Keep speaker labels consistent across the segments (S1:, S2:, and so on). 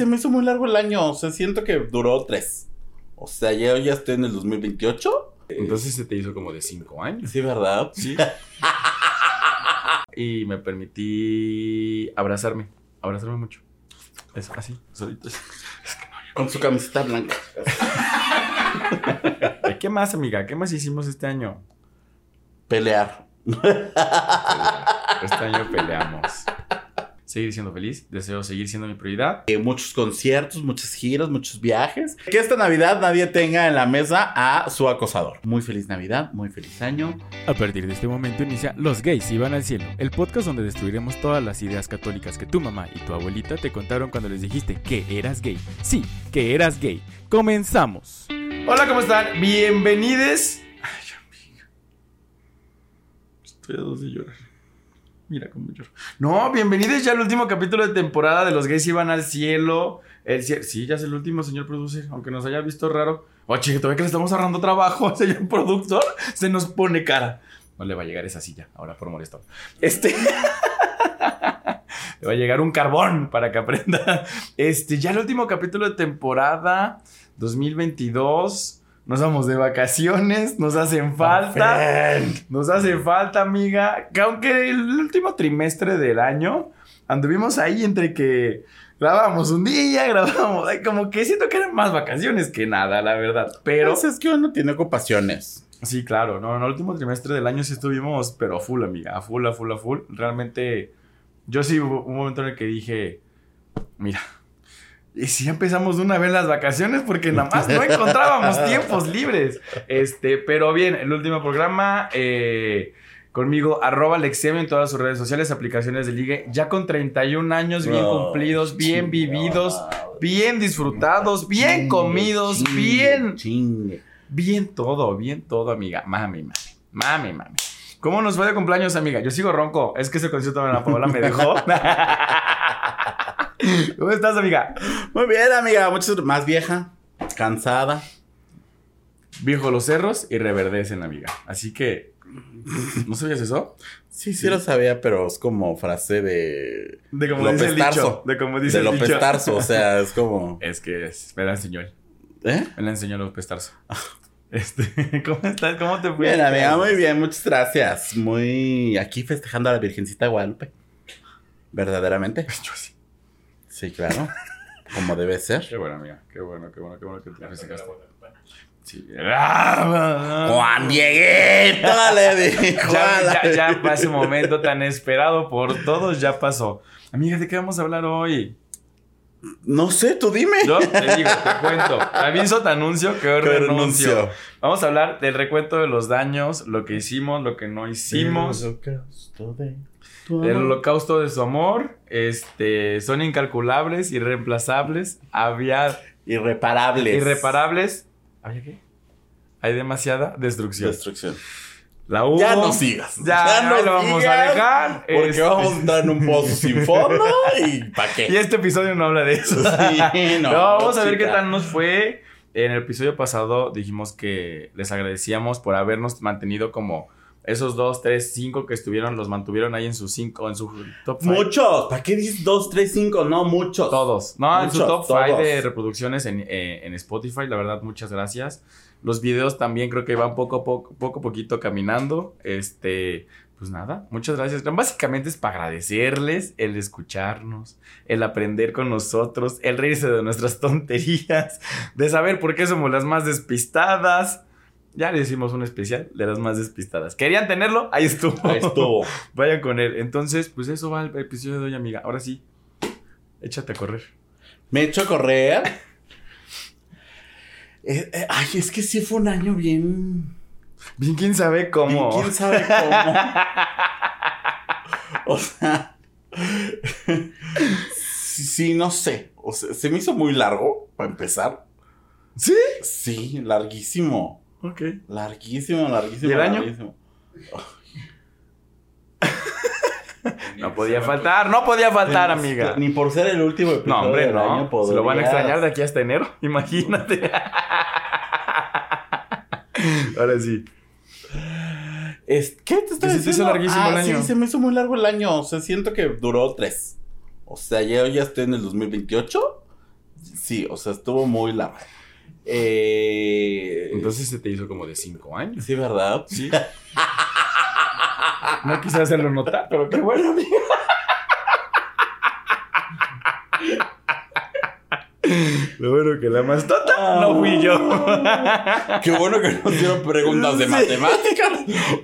S1: Se me hizo muy largo el año, o sea, siento que duró tres. O sea, yo ya estoy en el 2028.
S2: Entonces se te hizo como de cinco años.
S1: Sí, ¿verdad?
S2: Sí. y me permití abrazarme. Abrazarme mucho. Eso, así, solito.
S1: Con su camiseta blanca.
S2: ¿Qué más, amiga? ¿Qué más hicimos este año?
S1: Pelear.
S2: Este año peleamos. Seguir siendo feliz, deseo seguir siendo mi prioridad.
S1: Eh, muchos conciertos, muchas giras, muchos viajes. Que esta Navidad nadie tenga en la mesa a su acosador. Muy feliz Navidad, muy feliz año.
S3: A partir de este momento inicia Los Gays Iban al Cielo, el podcast donde destruiremos todas las ideas católicas que tu mamá y tu abuelita te contaron cuando les dijiste que eras gay. Sí, que eras gay. Comenzamos.
S2: Hola, ¿cómo están? Bienvenidos. Ay, amiga. Estoy a dos de llorar. Mira cómo lloro. No, bienvenidos ya al último capítulo de temporada de Los Gays Iban al Cielo. El cie- Sí, ya es el último, señor producer, aunque nos haya visto raro. Oye, todavía que le estamos ahorrando trabajo, señor productor, se nos pone cara. No le va a llegar esa silla, ahora por molestar. Este. le va a llegar un carbón para que aprenda. Este, ya el último capítulo de temporada 2022. Nos vamos de vacaciones, nos hacen falta. Nos hace falta, amiga. Que aunque el último trimestre del año anduvimos ahí entre que grabamos un día, grabamos. ay, Como que siento que eran más vacaciones que nada, la verdad. Pero.
S1: Pues es que uno tiene ocupaciones.
S2: Sí, claro. No, en el último trimestre del año sí estuvimos, pero a full, amiga. A full, a full, a full. Realmente. Yo sí hubo un momento en el que dije. Mira. Y si empezamos de una vez las vacaciones, porque nada más no encontrábamos tiempos libres. Este, pero bien, el último programa. eh, conmigo, arroba Alexemio en todas sus redes sociales, aplicaciones de ligue. Ya con 31 años, bien
S1: No,
S2: cumplidos, bien
S1: chingue,
S2: vividos, bien disfrutados, bien
S1: Chingue,
S2: comidos,
S1: chingue,
S2: bien
S1: Chingue.
S2: Bien todo, bien todo, amiga. Mami, mami. Mami, mami. ¿Cómo nos fue de cumpleaños, amiga? Yo sigo ronco. Es que ese concierto de la Paola me dejó. ¿Cómo estás, amiga?
S1: Muy bien, amiga. Muchas más vieja, cansada.
S2: Viejo los cerros y reverdecen, amiga. Así que. ¿No sabías eso?
S1: Sí, sí, lo sabía, pero es como frase de.
S2: De como
S1: López
S2: dice el
S1: Tarso.
S2: dicho. De como dice
S1: de
S2: el
S1: López
S2: dicho.
S1: Tarso. O sea, es como.
S2: Es que es- me la enseñó él.
S1: ¿Eh?
S2: Me la enseñó López Tarso. Este, ¿cómo estás? ¿Cómo te fue?
S1: Bien, amiga, muy bien, muchas gracias. Muy aquí festejando a la Virgencita de Guadalupe. Verdaderamente.
S2: Yo sí.
S1: Sí, claro. Como debe ser.
S2: Qué bueno, amiga. Qué bueno, qué bueno, qué bueno que te festejaste. Sí. Ah,
S1: Juan Dieguito le dijo.
S2: Ya, ya, ya ese momento tan esperado por todos, ya pasó. Amiga, ¿de qué vamos a hablar hoy?
S1: No sé, tú dime.
S2: Yo te digo, te cuento. Te aviso, te anuncio que hoy renuncio.
S1: renuncio.
S2: Vamos a hablar del recuento de los daños, lo que hicimos, lo que no hicimos.
S1: El holocausto de
S2: El holocausto de su amor. Este, son incalculables, irreemplazables. Había
S1: Irreparables.
S2: irreparables. ¿Había qué? Hay demasiada destrucción.
S1: Destrucción.
S2: La hubo.
S1: Ya no sigas.
S2: Ya, ahí lo vamos a dejar.
S1: Porque
S2: Este-
S1: vamos a entrar en un pozo sin fondo. ¿Y para qué?
S2: Y este episodio no habla de eso.
S1: Sí,
S2: no,
S1: no,
S2: vamos a ver qué tal nos fue. En el episodio pasado dijimos que les agradecíamos por habernos mantenido como esos dos, tres, cinco que estuvieron, los mantuvieron ahí en su cinco, en su top five.
S1: Muchos. ¿Para qué dices 2, 3, 5? No, muchos.
S2: Todos. No, en su
S1: Muchos,
S2: top five
S1: todos.
S2: de reproducciones en, eh, en Spotify, la verdad, muchas gracias. Los videos también creo que van poco a poco, poco a poquito caminando. Este, pues nada, muchas gracias. Básicamente es para agradecerles el escucharnos, el aprender con nosotros, el reírse de nuestras tonterías, de saber por qué somos las más despistadas. Ya le hicimos un especial de las más despistadas. ¿Querían tenerlo? Ahí estuvo.
S1: Ahí estuvo.
S2: Vayan con él. Entonces, pues eso va el episodio de hoy, amiga. Ahora sí, échate a correr.
S1: Me echo a correr. Eh, eh, ay, es que sí fue un año bien.
S2: Bien, quién sabe cómo.
S1: bien, ¿Quién sabe cómo? o sea. sí, sí, no sé. O sea, se me hizo muy largo, para empezar.
S2: ¿Sí?
S1: Sí, larguísimo.
S2: Ok.
S1: Larguísimo, larguísimo.
S2: ¿Y el año?
S1: larguísimo.
S2: No podía faltar, no podía faltar,
S1: Ni-
S2: amiga.
S1: Ni por ser el último episodio
S2: No, hombre,
S1: del
S2: no.
S1: año
S2: Se lo van a
S1: podrías.
S2: extrañar de aquí hasta enero. Imagínate. Ahora sí.
S1: Es- ¿Qué te estás
S2: Que se hizo
S1: diciendo?
S2: larguísimo
S1: Ah,
S2: el año.
S1: Sí, se me hizo muy largo el año. O sea, siento que duró tres. O sea, yo ya estoy en el 2028. Sí, o sea, estuvo muy largo. Eh,
S2: Entonces se te hizo como de cinco años.
S1: sí, ¿verdad?
S2: Sí. No quise hacerlo notar, pero qué bueno, amigo. Lo bueno que la más tonta no fui yo.
S1: Qué bueno que nos dieron preguntas de
S2: Sí.
S1: matemáticas.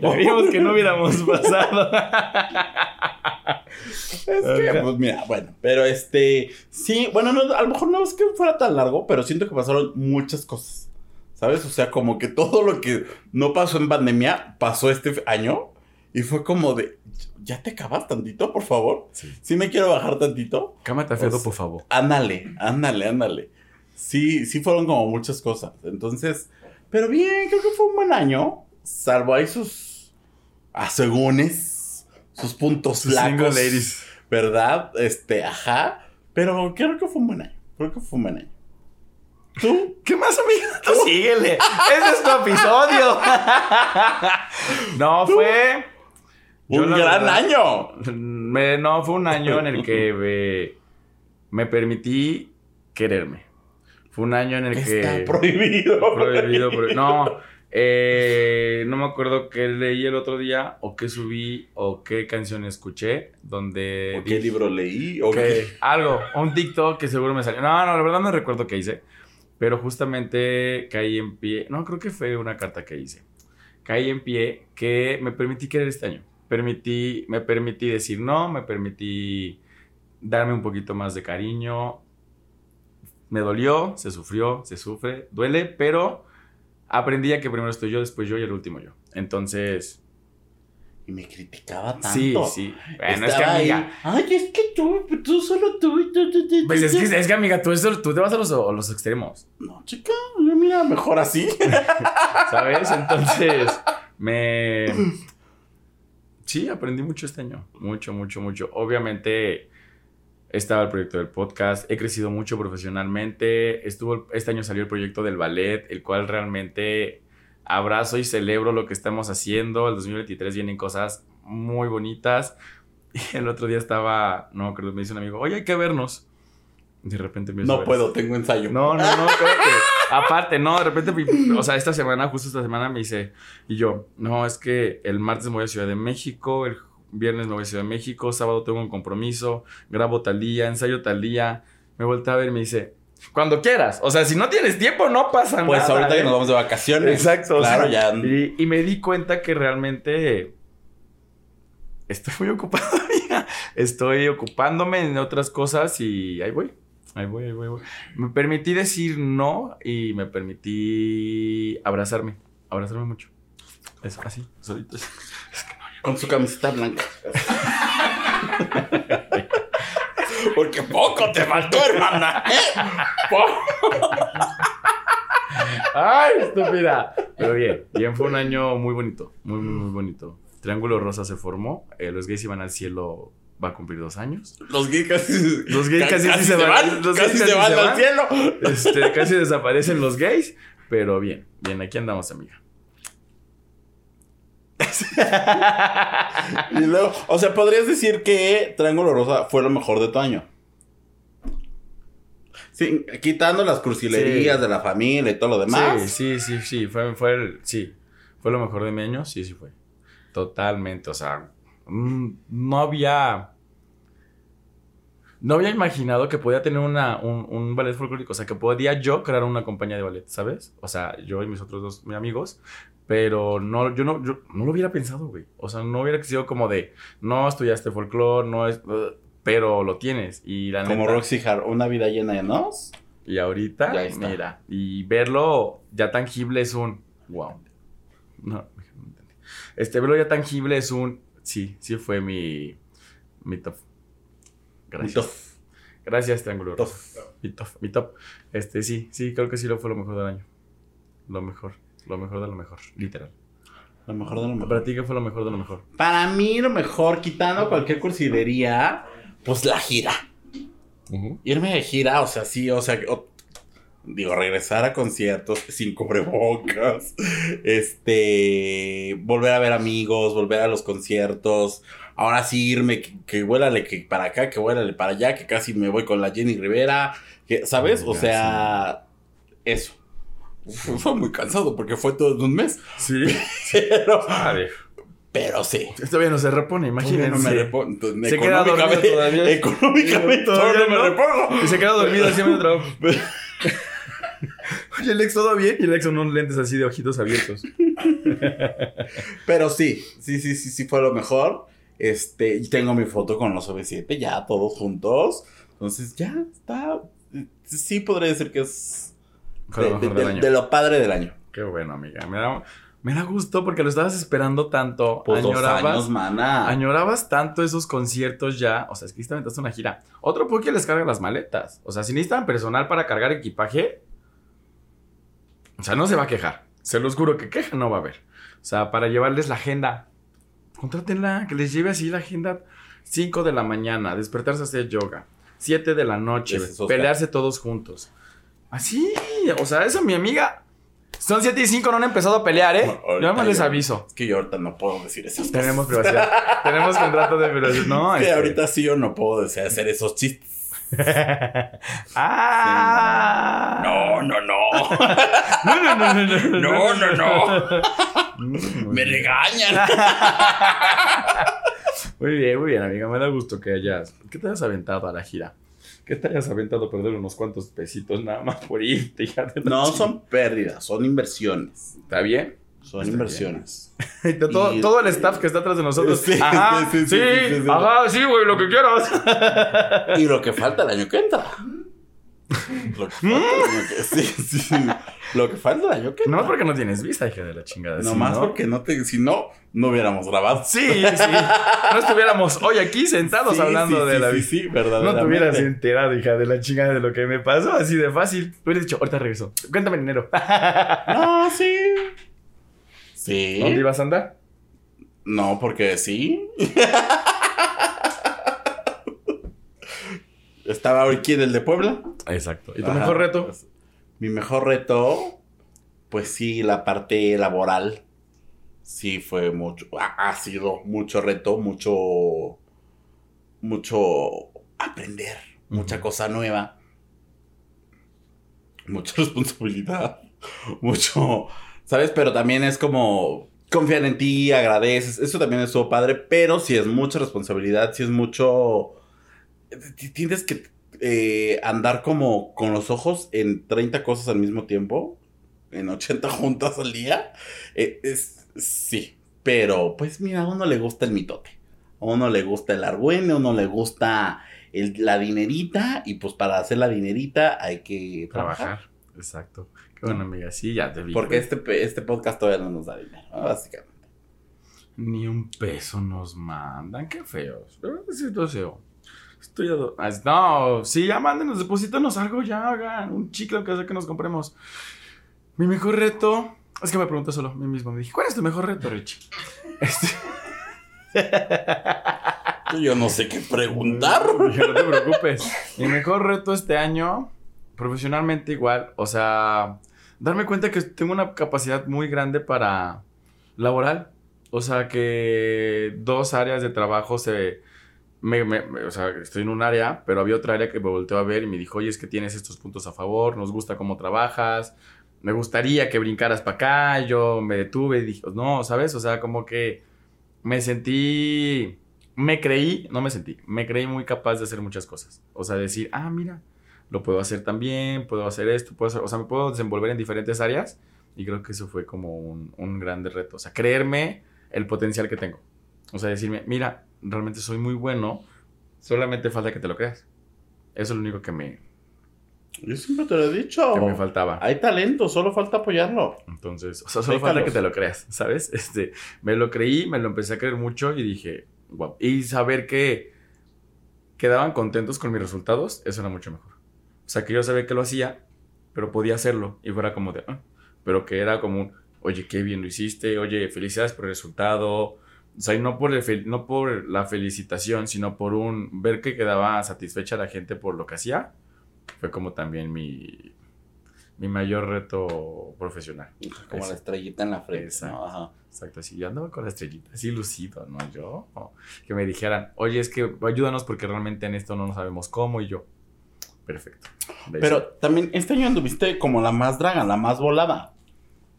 S2: Sabíamos que no hubiéramos pasado.
S1: Es que, pues mira, bueno, pero este, sí, bueno, no, a lo mejor no es que fuera tan largo, pero siento que pasaron muchas cosas, ¿sabes? O sea, como que todo lo que no pasó en pandemia pasó este año y fue como de, ¿ya te acabas tantito, por favor?
S2: Sí.
S1: Sí me quiero bajar tantito.
S2: Cámate
S1: O sea,
S2: por favor.
S1: Ándale, ándale, ándale. Sí, sí fueron como muchas cosas. Entonces, pero bien, creo que fue un buen año, salvo ahí sus asegúnes, sus puntos
S2: Sus
S1: flacos.
S2: ladies.
S1: ¿Verdad? Este, ajá. Pero creo que fue un buen año. Creo que fue un buen año. ¿Tú?
S2: ¿Qué más, amigo? Tú síguele. Ese es tu episodio. no, fue.
S1: Un gran
S2: verdad,
S1: año.
S2: me- no, fue un año en el que me, me permití quererme. Fue un año en el que.
S1: Está prohibido.
S2: Prohibido, prohibido. No, eh, me acuerdo qué leí el otro día, o qué subí, o qué canción escuché, donde.
S1: ¿O qué libro leí? ¿O qué?
S2: algo, un TikTok que seguro me salió. No, no, la verdad no recuerdo qué hice. Pero justamente caí en pie. No, creo que fue una carta que hice. Caí en pie que me permití querer este año. Permití, me permití decir no, me permití darme un poquito más de cariño. Me dolió, se sufrió, se sufre, duele, pero aprendí a que primero estoy yo, después yo y el último yo. Entonces,
S1: Y me criticaba tanto.
S2: sí, sí. Bueno, es que
S1: ahí,
S2: amiga,
S1: Ay, es que tú, tú solo tú y tú, tú, tú,
S2: Pues es que,
S1: tú".
S2: es que amiga, tú, eso- tú te vas a los, a los extremos,
S1: No, chica, mira, mejor así.
S2: ¿sabes? Entonces, me... Sí, aprendí mucho este año. Mucho, mucho, mucho. Obviamente estaba el proyecto del podcast. He crecido mucho profesionalmente. Estuvo, este año salió el proyecto del ballet, el cual realmente abrazo y celebro lo que estamos haciendo. El 2023 vienen cosas muy bonitas. Y el otro día estaba, no me acuerdo, me dice un amigo, oye, hay que vernos. De repente me
S1: No puedo, tengo ensayo.
S2: no, no, no, espérate. Aparte, no, de repente, o sea, esta semana, justo esta semana me dice, y yo, no, es que el martes me voy a Ciudad de México, el viernes me voy a Ciudad de México, sábado tengo un compromiso, grabo tal día, ensayo tal día. Me voltea a ver y me dice, cuando quieras. O sea, si no tienes tiempo, no pasa
S1: Pues
S2: nada.
S1: ahorita
S2: ¿eh?
S1: que nos vamos de vacaciones.
S2: Exacto, o
S1: Claro,
S2: sea,
S1: ya.
S2: Y, y me di cuenta que realmente estoy muy ocupado. Estoy ocupándome en otras cosas y ahí voy. Ahí voy, ahí voy, ahí voy. Me permití decir no y me permití abrazarme. Abrazarme mucho. Es así, solito.
S1: Con su camiseta blanca. Porque poco te faltó, hermana. ¿eh? Poco.
S2: ¡Ay, estúpida! Pero bien, bien, fue un año muy bonito. Muy, muy, muy bonito. Triángulo Rosa se formó. eh, los gays iban al cielo. Va a cumplir dos años.
S1: Los gays casi,
S2: Los gays casi
S1: casi
S2: se
S1: se
S2: van,
S1: van.
S2: los
S1: casi
S2: gays
S1: se van al cielo.
S2: Este, casi desaparecen los gays, pero bien, bien, aquí andamos, amiga.
S1: Y luego, o sea, podrías decir que Triángulo Rosa fue lo mejor de tu año. Sí, quitando las cursilerías
S2: Sí.
S1: de la familia y todo lo demás.
S2: Sí, sí, sí, sí, fue, fue, el- sí, fue lo mejor de mi año, sí, sí fue. Totalmente, o sea, mm, no había... No había imaginado que podía tener una, un, un ballet folclórico, o sea, que podía yo crear una compañía de ballet, ¿sabes? O sea, yo y mis otros dos mis amigos, pero no, yo no, yo no lo hubiera pensado, güey. O sea, no hubiera sido como de, no estudiaste folclore, no es... uh, pero lo tienes y la
S1: Como
S2: neta-
S1: Roxy Hart, una vida llena de nos.
S2: y ahorita,
S1: Ya está.
S2: mira, y verlo ya tangible es un wow. No, no entendí. Este verlo ya tangible es un sí, sí fue mi mi top. Gracias.
S1: Top.
S2: Gracias, Triángulo. Mi top, mi top. Este sí, sí, creo que sí lo fue lo mejor del año. Lo mejor, lo mejor de lo mejor, literal.
S1: Lo mejor de lo mejor.
S2: Para ti, ¿qué fue lo mejor de lo mejor?
S1: Para mí, lo mejor, quitando cualquier cursilería, pues la gira. Irme de gira, o sea, sí, o sea, o- digo, regresar a conciertos sin cubrebocas, este, volver a ver amigos, volver a los conciertos, ahora sí irme, que, que vuélale que para acá, que vuélale para allá, que casi me voy con la Jenny Rivera, que, ¿sabes? O
S2: Ya,
S1: sea, eso. Uf, Fue muy cansado porque fue todo en un mes.
S2: Sí.
S1: Pero,
S2: Padre.
S1: pero sí.
S2: Todavía no se repone, imagínense.
S1: no me
S2: Se queda dormido todavía.
S1: Económicamente
S2: Todavía
S1: no me repongo.
S2: Y se queda dormido medio trabajo. Oye, el ex todo bien y el ex con unos lentes así de ojitos abiertos.
S1: Pero sí, sí, sí, sí, sí fue lo mejor. Este, y tengo mi foto con los OV7 ya todos juntos. Entonces ya está. Sí podría decir que es de,
S2: lo mejor
S1: de-
S2: del
S1: de-
S2: año.
S1: de lo padre del año.
S2: Qué bueno, amiga. Me da, me da gusto porque lo estabas esperando tanto.
S1: Pues dos
S2: añorabas,
S1: años, mana.
S2: añorabas tanto esos conciertos ya. O sea, es que aventaste una gira. Otro que les carga las maletas. O sea, si necesitan personal para cargar equipaje, o sea, no se va a quejar. Se los juro que queja no va a haber. O sea, para llevarles la agenda. Contrátenla, que les lleve así la agenda 5 de la mañana, despertarse a hacer yoga. 7 de la noche,
S1: es
S2: pelearse todos juntos. Así, o sea, eso mi amiga. Son 7 y 5, no han empezado a pelear, ¿eh?
S1: No,
S2: Yo más les aviso.
S1: Es que yo ahorita no puedo decir esas cosas.
S2: Tenemos privacidad. Tenemos contrato de privacidad. No,
S1: Es que
S2: este-
S1: ahorita sí yo no puedo decir- hacer esos chistes.
S2: ah.
S1: No, no, no.
S2: No, no, no, no, no.
S1: No, no, no.
S2: Mm,
S1: Me regañan.
S2: Muy bien, muy bien, amiga. Me da gusto que hayas. ¿Qué te hayas aventado a la gira? ¿Qué te hayas aventado a perder unos cuantos pesitos nada más por irte? de
S1: No son pérdidas, son inversiones.
S2: ¿Está bien?
S1: Son
S2: Está
S1: inversiones.
S2: todo,
S1: Y-
S2: todo el staff que está atrás de nosotros.
S1: Sí,
S2: ajá,
S1: sí,
S2: sí,
S1: sí, sí, sí, sí.
S2: ajá, sí, güey, lo que quieras.
S1: Y lo que falta el año que entra. Lo que falta sí, sí. Lo que falta año que
S2: No más porque no tienes vista, hija de la chingada.
S1: No
S2: si
S1: más
S2: no-
S1: porque no te, si no, no hubiéramos grabado.
S2: Sí, sí. No estuviéramos hoy aquí sentados
S1: Sí,
S2: hablando
S1: sí,
S2: de
S1: sí,
S2: la
S1: sí,
S2: vista.
S1: sí,
S2: No te hubieras enterado, hija de la chingada, de lo que me pasó, así de fácil. Hubieras dicho, ahorita regreso. Cuéntame dinero.
S1: No, sí. Sí.
S2: ¿Dónde ibas a andar?
S1: No, porque sí. Estaba aquí en el de Puebla.
S2: Exacto. ¿Y tu
S1: Ajá.
S2: mejor reto?
S1: Mi mejor reto, pues sí, la parte laboral. Sí, fue mucho. Ha, ha sido mucho reto, mucho. Mucho aprender, mucha cosa nueva. Mucha responsabilidad. Mucho. ¿Sabes? Pero también es como. Confiar en ti, agradeces. Eso también estuvo padre. Pero si es mucha responsabilidad, si es mucho. Tienes que eh, andar como con los ojos en 30 cosas al mismo tiempo, en 80 juntas al día, eh, es, sí, pero pues mira, a uno le gusta el mitote, a uno le gusta el argüene, a uno le gusta el- la dinerita, y pues para hacer la dinerita hay que trabajar.
S2: Trabajar. Exacto. Qué bueno, amiga. Sí, ya te vi.
S1: Porque este, este podcast todavía no nos da dinero, ¿no? básicamente.
S2: Ni un peso nos mandan. Qué feos. Sí, todo feo. Estoy ado- ah, No, sí, ya mándenos, deposítanos algo, ya hagan un chicle que sea que nos compremos. Mi mejor reto. Es que me pregunté solo a mí mismo. Me dije, ¿cuál es tu mejor reto, Richie? Este.
S1: Yo no sé qué preguntar.
S2: No te preocupes. Mi mejor reto este año, profesionalmente igual, o sea, darme cuenta que tengo una capacidad muy grande para laboral. O sea, que dos áreas de trabajo se... me- me- o sea, estoy en un área, pero había otra área que me volteó a ver y me dijo, oye, es que tienes estos puntos a favor, nos gusta cómo trabajas, me gustaría que brincaras para acá, yo me detuve y dije, no, ¿sabes? O sea, como que me sentí, me creí, no me sentí, me creí muy capaz de hacer muchas cosas. O sea, decir, ah, mira, lo puedo hacer también, puedo hacer esto, puedo hacer, o sea, me puedo desenvolver en diferentes áreas y creo que eso fue como un, un grande reto. O sea, creerme el potencial que tengo. O sea, decirme, mira, realmente soy muy bueno, solamente falta que te lo creas. Eso es lo único que me,
S1: Yo siempre te lo he dicho.
S2: que me faltaba.
S1: Hay talento, solo falta apoyarlo.
S2: Entonces, o sea, solo
S1: Déjalos.
S2: falta que te lo creas, ¿sabes? Este, me lo creí, me lo empecé a creer mucho y dije, wow. Y saber que quedaban contentos con mis resultados, eso era mucho mejor. O sea, que yo sabía que lo hacía, pero podía hacerlo y fuera como de, "Ah", pero que era como un, oye, qué bien lo hiciste, oye, felicidades por el resultado. O sea, y no por, el no por la felicitación, sino por un ver que quedaba satisfecha la gente por lo que hacía. Fue como también mi, mi mayor reto profesional.
S1: Como
S2: Ese.
S1: la estrellita en la frente.
S2: Exacto.
S1: ¿no? Ajá.
S2: Exacto, así yo andaba con la estrellita, así lucido, ¿no? Yo, o que me dijeran, oye, es que ayúdanos porque realmente en esto no nos sabemos cómo, y yo, perfecto.
S1: Pero también este año anduviste como la más draga, la más volada.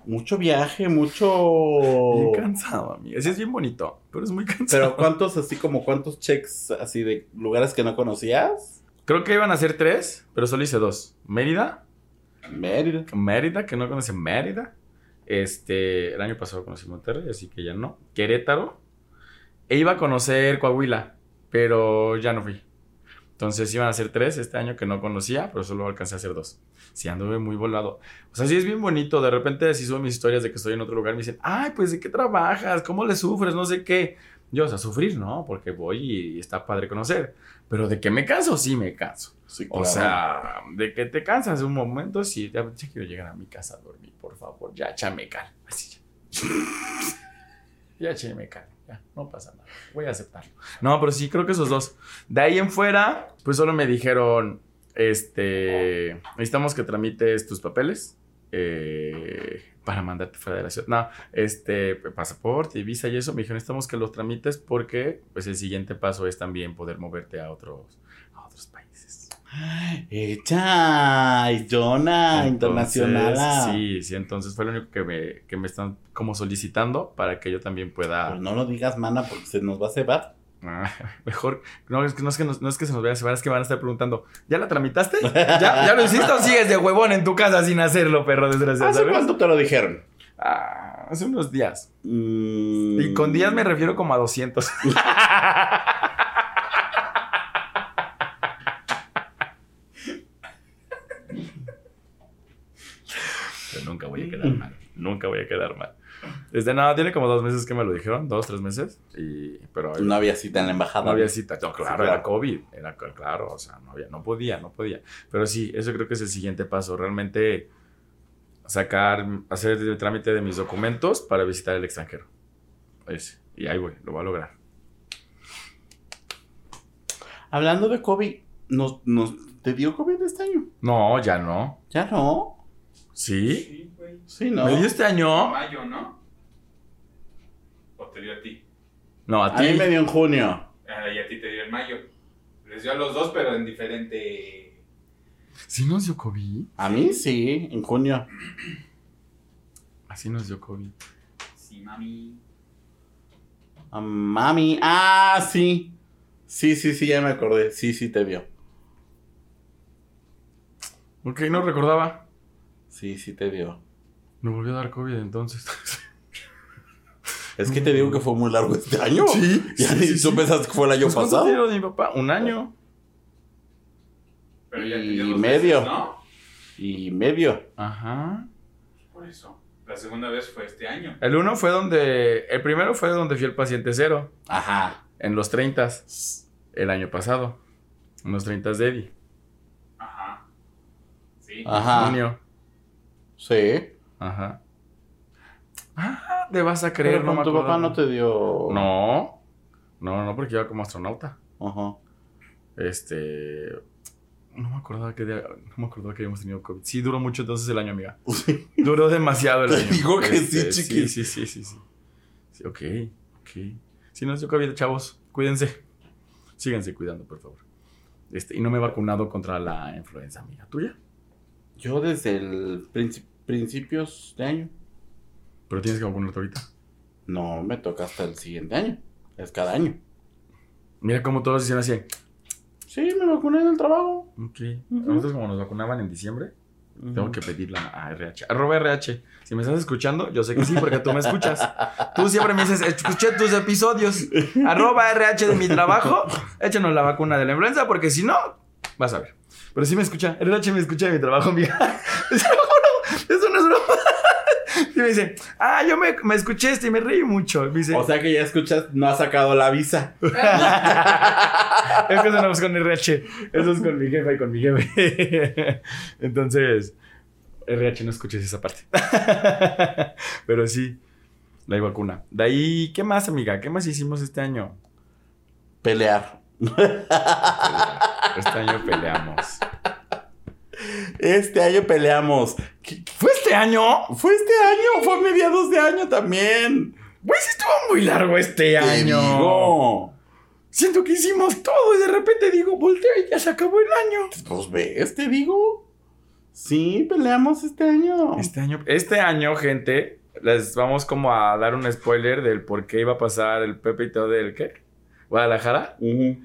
S1: Mucho viaje, mucho.
S2: Bien cansado, amiga. Sí, es bien bonito, pero es muy cansado.
S1: Pero cuántos, así como cuántos checks así de lugares que no conocías.
S2: Creo que iban a ser tres, pero solo hice dos. Mérida,
S1: Mérida.
S2: Mérida, que no conocí Mérida. Este, el año pasado conocí Monterrey, así que ya no. Querétaro. E iba a conocer Coahuila, pero ya no fui. Entonces iban a ser tres este año que no conocía, pero solo alcancé a hacer dos. Sí, anduve muy volado. O sea, sí es bien bonito. De repente, si subo mis historias de que estoy en otro lugar, me dicen, ay, pues, ¿de qué trabajas? ¿Cómo le sufres? No sé qué. Yo, o sea, sufrir, ¿no? Porque voy y está padre conocer. Pero de que me canso, sí me canso.
S1: Sí,
S2: O sea, de que te cansas un momento, sí, ya, ya quiero llegar a mi casa a dormir, por favor, ya échame cal. Así ya. Ya échame cal, ya, no pasa nada, voy a aceptarlo. No, pero sí, creo que esos dos. De ahí en fuera, pues solo me dijeron, este, necesitamos que tramites tus papeles. eh, para mandarte fuera de la ciudad. No, este, pasaporte visa y eso. Me dijeron, necesitamos que los tramites porque, pues, el siguiente paso es también poder moverte a otros, a otros países.
S1: Echa, y Jonah,
S2: Entonces,
S1: internacional.
S2: Sí, sí, entonces fue lo único que me, que me están como solicitando para que yo también pueda.
S1: Pero no lo digas, mana, porque se nos va a cebar.
S2: Ah, mejor, no es, que, no, es que nos- no es que se nos vaya a cebar, es que van a estar preguntando, ¿ya la tramitaste? ¿Ya, ¿Ya lo hiciste o sigues de huevón en tu casa sin hacerlo, perro desgraciado?
S1: ¿Hace cuánto te lo dijeron?
S2: Ah, hace unos días.
S1: Mm.
S2: Y con días me refiero como a 200. Pero nunca voy a quedar mal. Nunca voy a quedar mal. Desde nada, tiene como dos meses que me lo dijeron, dos, tres meses. Y, pero
S1: No había cita en la embajada.
S2: no había cita. No, claro,
S1: Sí, claro.
S2: era COVID. Era claro, o sea, no había, no podía, no podía. Pero sí, eso creo que es el siguiente paso. Realmente sacar, hacer el trámite de mis documentos para visitar el extranjero. Ese. Y ahí voy, lo voy a lograr.
S1: Hablando de COVID, ¿nos, nos, ¿te dio COVID este año?
S2: No, ya no.
S1: Ya no.
S2: ¿Sí?
S4: Sí, güey.
S1: Sí, no.
S2: ¿Me dio este año?
S4: Mayo, ¿no? ¿O te dio a ti?
S2: No, a
S1: A
S2: ti.
S1: mí me dio en junio.
S4: Ah, y a ti te dio en mayo. Les dio a los dos, pero en diferente.
S2: ¿Sí nos dio COVID?
S1: A mí sí, en junio.
S2: Así nos dio COVID.
S4: Sí, mami.
S1: A mami. Ah, sí. Sí, sí, sí, ya me acordé. Sí, sí te dio.
S2: Ok, no recordaba.
S1: Sí, sí te dio.
S2: Me volvió a dar COVID entonces.
S1: Es que te digo que fue muy largo este año.
S2: Sí,
S1: Ya
S2: sí,
S1: ni
S2: sí,
S1: tú
S2: sí.
S1: pensaste que fue el año
S2: Pues, ¿Cuánto
S1: pasado.
S2: tiró de mi papá? ¿Un año?
S4: Pero ya
S1: Y medio.
S4: veces, ¿no?
S1: Y medio.
S2: Ajá.
S4: Por eso. La segunda vez fue este año.
S2: El uno fue donde. El primero fue donde fui el paciente cero.
S1: Ajá.
S2: En los 30 el año pasado. En los 30 de Eddie.
S4: Ajá. Sí.
S1: Ajá.
S2: Junio.
S1: Sí.
S2: Ajá. Ah, te vas a creer,
S1: Pero
S2: no
S1: con
S2: me
S1: tu papá no te dio.
S2: No. No, no, porque iba como astronauta.
S1: Ajá.
S2: Este. No me acordaba que día- no me acordaba que habíamos tenido COVID. Sí, duró mucho entonces el año, amiga. Duró demasiado el
S1: Te
S2: año. Este,
S1: digo que sí,
S2: sí,
S1: chiquis.
S2: sí, sí, sí, sí. Sí, ok, ok. Si no es dio COVID, chavos, cuídense. Síganse cuidando, por favor. Este, y no me he vacunado contra la influenza, amiga. ¿Tuya?
S1: Yo desde el princi- principios de año.
S2: Pero tienes que vacunarte ahorita.
S1: No, me toca hasta el siguiente año. Es cada año.
S2: Mira cómo todos hicieron así.
S1: Sí, me vacuné en el trabajo.
S2: Ok. Nosotros como nos vacunaban en diciembre, tengo que pedirla a RH. Arroba RH. Si me estás escuchando, yo sé que sí, porque tú me escuchas. Tú siempre me dices, escuché tus episodios. Arroba RH de mi trabajo. Échanos la vacuna de la influenza, porque si no, vas a ver. Pero sí me escucha. RH me escucha de mi trabajo, amiga. Eso no es broma. Y me dice, ah, yo me, me escuché este y me reí mucho. Me dice,
S1: O sea que ya escuchas, no ha sacado la visa.
S2: es que eso no es con RH. Eso es con mi jefa y con mi jefe. Entonces, RH no escuches esa parte. Pero sí, la vacuna. De ahí, ¿qué más, amiga? ¿Qué más hicimos este año?
S1: Pelear.
S2: Este año peleamos.
S1: Este año peleamos. ¿Qué- qué-
S2: ¿Fue este año?
S1: Fue este año, fue a mediados de año también.
S2: Güey, sí estuvo muy largo este
S1: Te
S2: año.
S1: digo.
S2: Siento que hicimos todo y de repente digo, voltea y ya se acabó el año.
S1: Pues ves, te digo. Sí, peleamos este año.
S2: Este año, este año, gente, les vamos como a dar un spoiler del por qué iba a pasar el Pepe y todo del qué? Guadalajara.
S1: Ujú.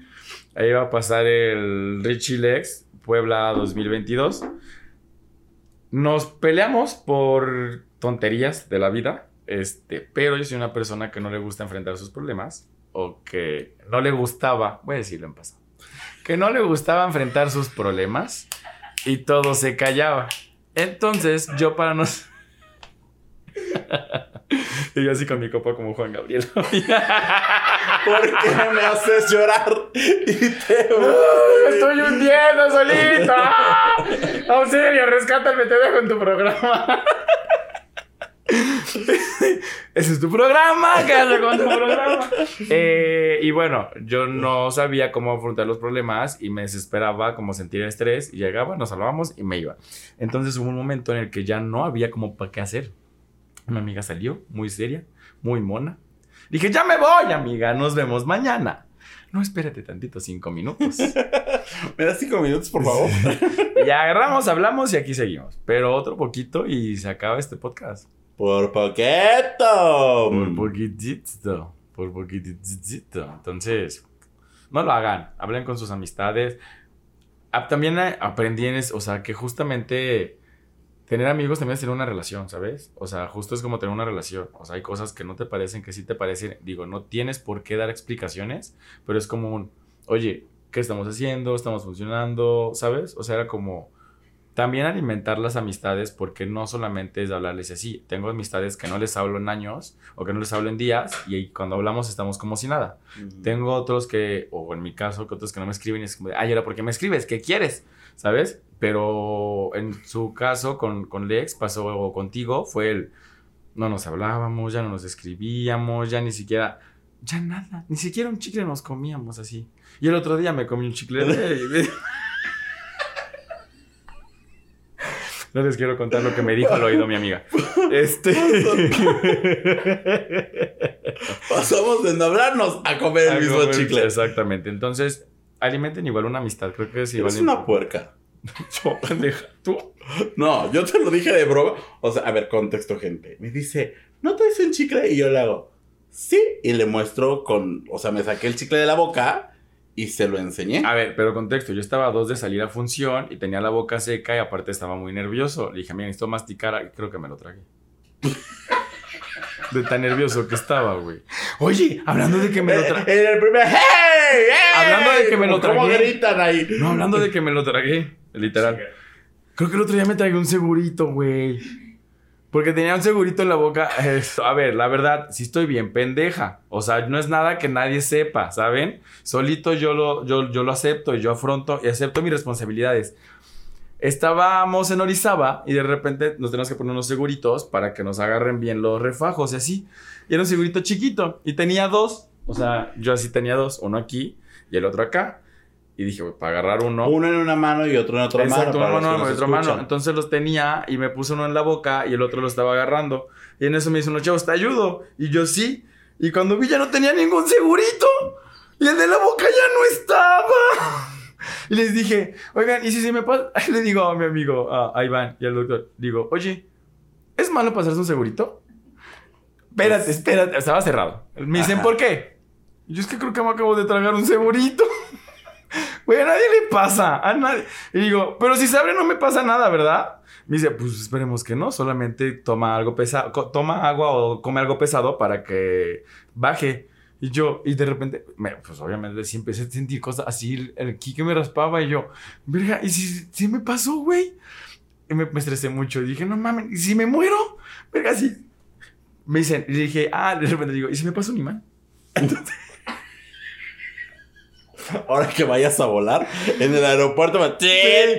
S2: Ahí va a pasar el Richie Lex Puebla 2022. Nos peleamos por tonterías de la vida, este, pero yo soy una persona que no le gusta enfrentar sus problemas o que no le gustaba, voy a decirlo en pasado, que no le gustaba enfrentar sus problemas y todo se callaba. Entonces, yo para no y yo así con mi copa como Juan Gabriel.
S1: ¿Por qué me haces llorar? Y te
S2: ¡Me estoy hundiendo solito! ¡Ah! ¡Auxilio, rescátame! Te dejo en tu programa. Ese es tu programa, quédate con tu programa. Eh, y bueno, yo no sabía cómo afrontar los problemas y me desesperaba como sentir estrés y llegaba, nos salvábamos y me iba. Entonces hubo un momento en el que ya no había como para qué hacer. Una amiga salió muy seria, muy mona. Dije, ya me voy, amiga, nos vemos mañana. No, espérate tantito, cinco minutos.
S1: ¿Me das cinco minutos, por favor?
S2: Y agarramos, hablamos y aquí seguimos. Pero otro poquito y se acaba este podcast.
S1: Por poquito.
S2: Por poquitito. Por poquitito. Entonces, no lo hagan. Hablen con sus amistades. Ah, También eh, aprendí en es- o sea, que justamente tener amigos también es tener una relación, ¿sabes? O sea, justo es como tener una relación. O sea, hay cosas que no te parecen, que sí te parecen. Digo, no tienes por qué dar explicaciones, pero es como un, oye, ¿qué estamos haciendo? ¿Estamos funcionando? ¿Sabes? O sea, era como también alimentar las amistades porque no solamente es hablarles así. Tengo amistades que no les hablo en años o que no les hablo en días y cuando hablamos estamos como si nada. Tengo otros que, o en mi caso, que otros que no me escriben y es como, ay, ahora, ¿por qué me escribes? ¿Qué quieres? ¿Sabes? Pero en su caso con, con Lex pasó contigo fue el, no nos hablábamos, ya no nos escribíamos, ya ni siquiera, ya nada, ni siquiera un chicle nos comíamos así. Y el otro día me comí un chicle de... No les quiero contar lo que me dijo al oído mi amiga. Este...
S1: Pasamos de no hablarnos a comer el
S2: A
S1: mismo
S2: comer-
S1: chicle.
S2: Exactamente. Entonces, alimenten igual una amistad. Creo que es igual.
S1: Es una puerca.
S2: Yo, pendeja. Tú.
S1: No, yo te lo dije de broma. O sea, a ver, contexto, gente. Me dice, ¿no traes un chicle? Y yo le hago, sí. Y le muestro con, o sea, me saqué el chicle de la boca y se lo enseñé.
S2: A ver, pero contexto. Yo estaba a dos de salir a función y tenía la boca seca y aparte estaba muy nervioso. Le dije, mira, necesito masticar. Creo que me lo tragué. De tan nervioso que estaba, güey. Oye, hablando de que me lo tragué.
S1: En el primer, ¡hey! ¡hey!
S2: Hablando de que me lo
S1: ¿Cómo
S2: tragué.
S1: gritan ahí?
S2: No, hablando de que me lo tragué. Literal. Creo que el otro día me tragué un segurito, güey. Porque tenía un segurito en la boca. A ver, la verdad, sí estoy bien pendeja. O sea, no es nada que nadie sepa, ¿saben? Solito yo lo, yo, yo lo acepto y yo afronto y acepto mis responsabilidades. Estábamos en Orizaba y de repente nos tenemos que poner unos seguritos para que nos agarren bien los refajos y así. Y era un segurito chiquito y tenía dos. O sea, yo así tenía dos, uno aquí y el otro acá. Y dije, "Güey, para agarrar uno.
S1: Uno en una mano y otro en otra
S2: Exacto,
S1: mano. que
S2: y
S1: nos
S2: otra mano. Entonces los tenía y me puse uno en la boca y el otro lo estaba agarrando. Y en eso me dice uno, chavos, te ayudo. Y yo sí. Y cuando vi ya no tenía ningún segurito. Y el de la boca ya no estaba. Y les dije, oigan, ¿y si se me pasa? Le digo a mi amigo, a, a Iván y al doctor, digo, oye, ¿es malo pasarse un segurito? Espérate, espérate. Estaba cerrado. Me dicen,
S1: Ajá.
S2: ¿por qué? Yo es que creo que me acabo de tragar un segurito. Güey, a nadie le pasa. A nadie. Y digo, pero si se abre no me pasa nada, ¿verdad? Me dice, pues esperemos que no. Solamente toma algo pesado, toma agua o come algo pesado para que baje. Y yo, y de repente, me- pues obviamente sí empecé a sentir cosas así, el, me raspaba y yo, verga, ¿y si, si me pasó, güey? Y me, me estresé mucho y dije, no mames, ¿y si me muero? Verga, sí. Me dicen, y dije, ah, de repente digo, ¿y si me pasa un imán?
S1: Ahora que vayas a volar en el aeropuerto, va- ¡Tin,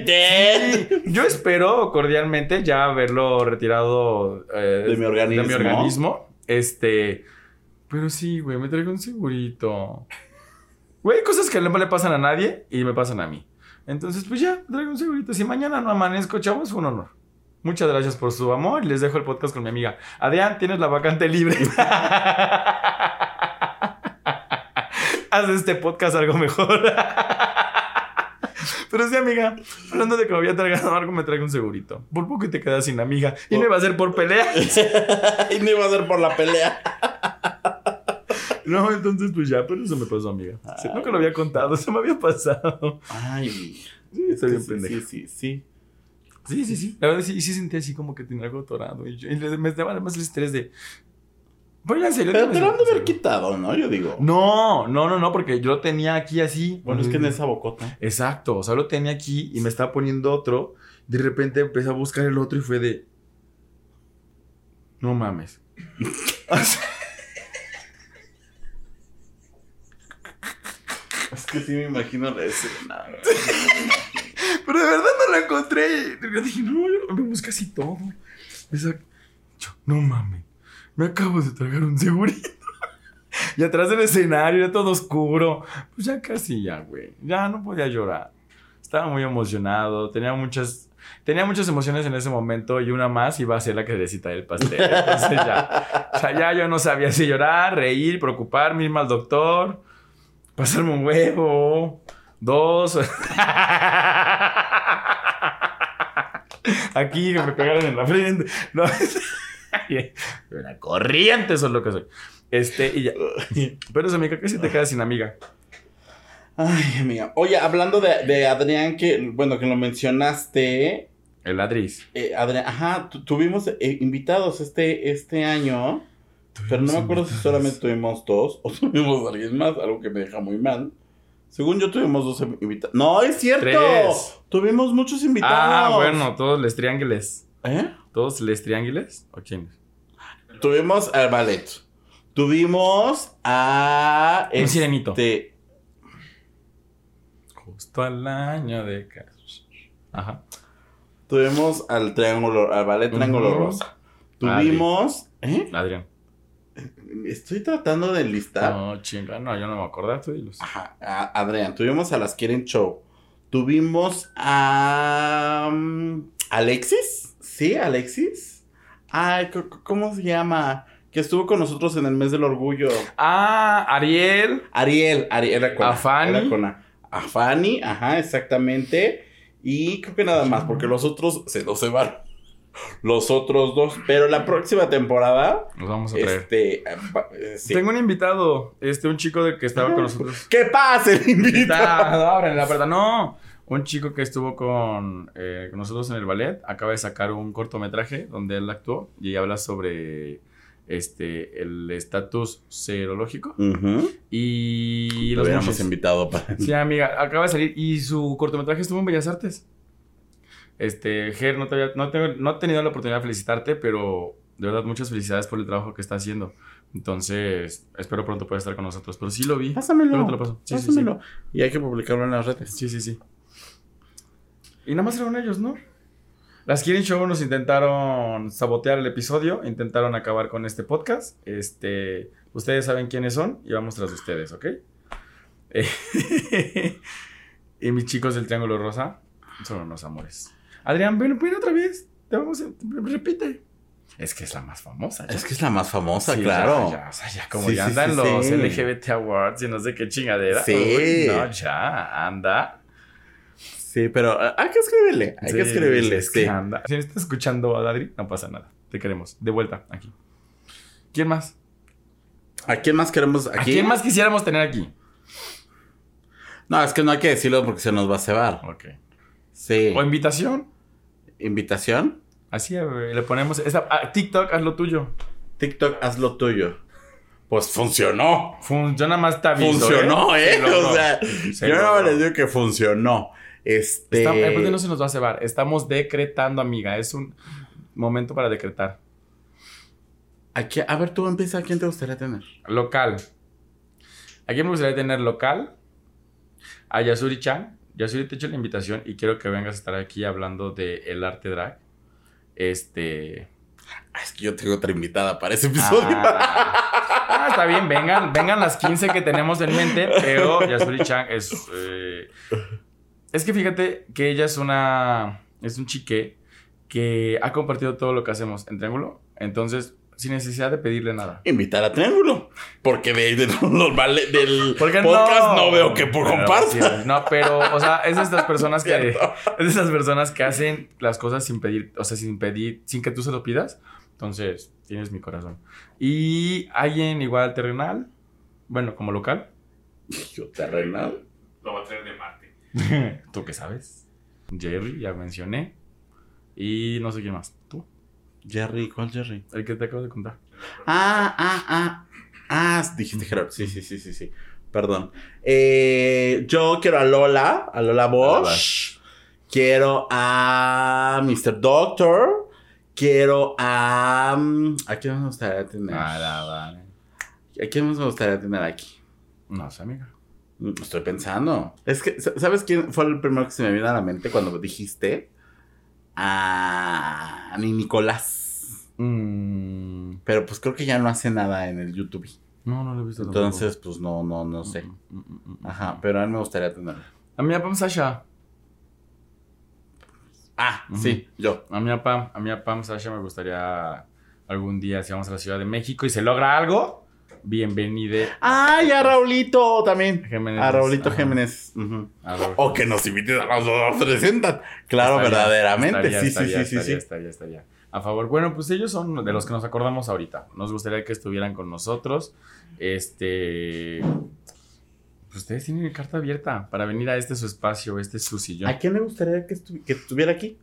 S1: tin!
S2: Sí, Yo espero cordialmente ya haberlo retirado eh,
S1: De mi organismo.
S2: de mi organismo. Este. Pero sí, güey, me traigo un segurito. Güey, hay cosas que no le pasan a nadie y me pasan a mí. Entonces, pues ya, traigo un segurito. Si mañana no amanezco, chavos, fue un honor. Muchas gracias por su amor. Les dejo el podcast con mi amiga. Adrián, tienes la vacante libre. Haz de este podcast algo mejor. Pero sí, amiga, hablando de que me había tragado algo, me traigo un segurito. Por poco y te quedas sin amiga. Y no iba a ser por pelea.
S1: y no iba a ser por la pelea.
S2: No, entonces pues ya, pero eso me pasó, amiga. Nunca lo había contado, se me había pasado.
S1: Ay,
S2: Sí, estoy bien
S1: sí, sí, sí, sí.
S2: Sí, sí, sí. La verdad sí, sí sentí así como que tenía algo atorado. Y, yo- y me daba además el estrés de. Pero ya en serio.
S1: Pero te lo han de haber quitado, ¿no? Yo digo.
S2: No, no, no, no, porque yo lo tenía aquí así.
S1: Bueno, es que en esa bocota.
S2: Exacto, o sea, lo tenía aquí y me estaba poniendo otro. De repente empecé a buscar el otro y fue de. No mames. O sea,
S1: Es que sí me imagino la escena.
S2: Pero de verdad no lo encontré. Yo dije, no, yo busqué así todo. Esa- yo, no mames. Me acabo de tragar un segurito. Y atrás del escenario era todo oscuro. Pues ya casi ya, güey. Ya no podía llorar. Estaba muy emocionado. Tenía muchas. Tenía muchas emociones en ese momento y una más iba a ser la crerecita del pastel. Entonces ya, o sea, ya yo no sabía si llorar, reír, preocuparme, irme al doctor, pasarme un huevo, dos. Aquí que me pegaron en la frente. No, una corriente, eso es lo que soy. Este, y ya. Pero eso, amiga, casi te quedas sin amiga.
S1: Ay, amiga. Oye, hablando de, de Adrián, que, bueno, que lo mencionaste.
S2: El Adris.
S1: eh, Adrián, ajá, tu- tuvimos eh, invitados este, este año. Pero no me acuerdo si solamente tuvimos dos o tuvimos a alguien más, algo que me deja muy mal. Según yo tuvimos dos invitados. No, es cierto.
S2: Tres.
S1: Tuvimos muchos invitados.
S2: Ah, bueno, todos les triángules.
S1: ¿Eh?
S2: ¿Todos les triángules? ¿O quiénes?
S1: Tuvimos al ballet. Tuvimos a
S2: Un sirenito.
S1: este
S2: Justo al año de casos. Ajá.
S1: tuvimos al triángulo, al ballet triángulo rosa. Tuvimos, ¿eh?
S2: Adrián.
S1: Estoy tratando de listar.
S2: No, chinga, no, yo no me acordé, tú dilos.
S1: Ajá, a- Adrián, tuvimos a las Quieren Show. Tuvimos a um, Alexis, ¿sí? Alexis. Ay, ¿cómo se llama? Que estuvo con nosotros en el mes del orgullo.
S2: Ah, Ariel.
S1: Ariel, Ariel era con
S2: ¿A Fanny?
S1: era con A. A Fanny, ajá, exactamente. Y creo que nada más, porque los otros se nos se van. Los otros dos. Pero la próxima temporada,
S2: Nos vamos a traer.
S1: este. eh, eh, sí.
S2: Tengo un invitado, este, un chico de que estaba con nosotros.
S1: ¿Qué pasa, el invitado?
S2: Abren la puerta. No, un chico que estuvo con, eh, con nosotros en el ballet acaba de sacar un cortometraje donde él actuó y habla sobre este el estatus serológico y
S1: Lo
S2: los
S1: habíamos invitado para.
S2: Sí, amiga, acaba de salir y su cortometraje estuvo en Bellas Artes. Este, Ger, no, te había- no, tengo- no he tenido la oportunidad de felicitarte, pero de verdad muchas felicidades por el trabajo que está haciendo. Entonces, espero pronto pueda estar con nosotros. Pero sí lo vi.
S1: Pásamelo.
S2: Luego te lo paso. Sí, sí, sí.
S1: Pásamelo. Y hay que publicarlo en las redes.
S2: Sí, sí, sí. Y nada más eran ellos, ¿no? Las Quieren Show nos intentaron sabotear el episodio, intentaron acabar con este podcast. Este, ustedes saben quiénes son y vamos tras de ustedes, ¿ok? Eh, y mis chicos del Triángulo Rosa son unos amores. Adrián, ven, ven otra vez. Te vamos a, repite. Es que es la más famosa. ya.
S1: Es que es la más famosa,
S2: Sí,
S1: claro.
S2: Ya, ya, o sea, ya como
S1: Sí,
S2: ya
S1: sí,
S2: andan
S1: sí,
S2: los
S1: sí.
S2: LGBT Awards y no sé qué chingadera.
S1: Sí.
S2: Uy, no, ya, anda.
S1: Sí, pero ah, hay que escribirle. Hay
S2: Sí,
S1: que escribirle.
S2: es que
S1: sí.
S2: anda. Si estás escuchando a Adri, no pasa nada. Te queremos. De vuelta aquí. ¿Quién más?
S1: ¿A quién más queremos aquí?
S2: ¿A quién más quisiéramos tener aquí?
S1: No, es que no hay que decirlo porque se nos va a cebar.
S2: Ok.
S1: Sí.
S2: ¿O invitación?
S1: ¿Invitación?
S2: Así eh, le ponemos. Esa, ah, TikTok, haz lo tuyo.
S1: TikTok, haz lo tuyo. Pues funcionó.
S2: Fun- yo nada más te aviso.
S1: funcionó, ¿eh?
S2: Logró.
S1: O sea,
S2: Se
S1: yo no les digo que funcionó. Este.
S2: Está- eh, pues no se nos va a cebar. Estamos decretando, amiga. Es un momento para decretar.
S1: Aquí- a ver, tú empieza. ¿A quién te gustaría tener?
S2: Local. Aquí me gustaría tener local a Yasuri Chan. Yasuri, te echo la invitación y quiero que vengas a estar aquí hablando de el arte drag. Este.
S1: Ah, es que yo tengo otra invitada para ese episodio.
S2: Ah, ah, está bien, vengan, vengan las 15 que tenemos en mente, pero Yasuri Chan es. eh, Es que fíjate que ella es una. Es un chique que ha compartido todo lo que hacemos en Triángulo. Entonces, sin necesidad de pedirle nada.
S1: Invitar a Triángulo. Porque de, de los vale- del
S2: Porque
S1: podcast no, veo que por
S2: sí, no, pero, o sea, es de estas personas que. Es de esas personas que hacen las cosas sin pedir, o sea, sin pedir, sin que tú se lo pidas. Entonces, tienes mi corazón. Y alguien igual terrenal, bueno, como local.
S1: Yo terrenal.
S4: Lo va a traer de Marte.
S2: ¿Tú qué sabes? Jerry, ya mencioné. Y no sé quién más. ¿Tú?
S1: Jerry, ¿cuál Jerry?
S2: El que te acabo de contar.
S1: Ah, ah, ah. Ah, dijiste Gerardo. Sí, sí, sí, sí, sí. Perdón. Eh, yo quiero a Lola, a Lola Bosch. Quiero a Mr. Doctor. Quiero a. mm, ¿A quién me gustaría tener?
S2: Ah, vale.
S1: ¿A quién más me gustaría tener aquí?
S2: No sé, amiga.
S1: Estoy pensando. Es que, sa- ¿sabes quién fue el primero que se me vino a la mente cuando dijiste? A mi Nicolás.
S2: Mm,
S1: Pero pues creo que ya no hace nada en el YouTube.
S2: no, no lo he visto tampoco.
S1: Entonces, pues no, no, no sé.
S2: Mm, mm.
S1: Ajá, pero a mí me gustaría tenerlo.
S2: A mi papá Sasha.
S1: Ah, sí, yo.
S2: A mi papá, a mi papá Sasha me gustaría algún día, si vamos a la Ciudad de México y se logra algo, bienvenide.
S1: Ah, y a Raulito también. A Raulito
S2: Ajá.
S1: Ujú.
S2: A.
S1: O que nos inviten a los dos presentan. Claro,
S2: Estaría-
S1: verdaderamente.
S2: estaría,
S1: sí,
S2: estaría,
S1: sí, sí, sí,
S2: estaría,
S1: sí.
S2: estaría, estaría. A favor. Bueno, pues ellos son de los que nos acordamos ahorita. Nos gustaría que estuvieran con nosotros. Este. Pues ustedes tienen carta abierta para venir a este su espacio, este es su sillón.
S1: ¿A quién le gustaría que, estu- que estuviera aquí?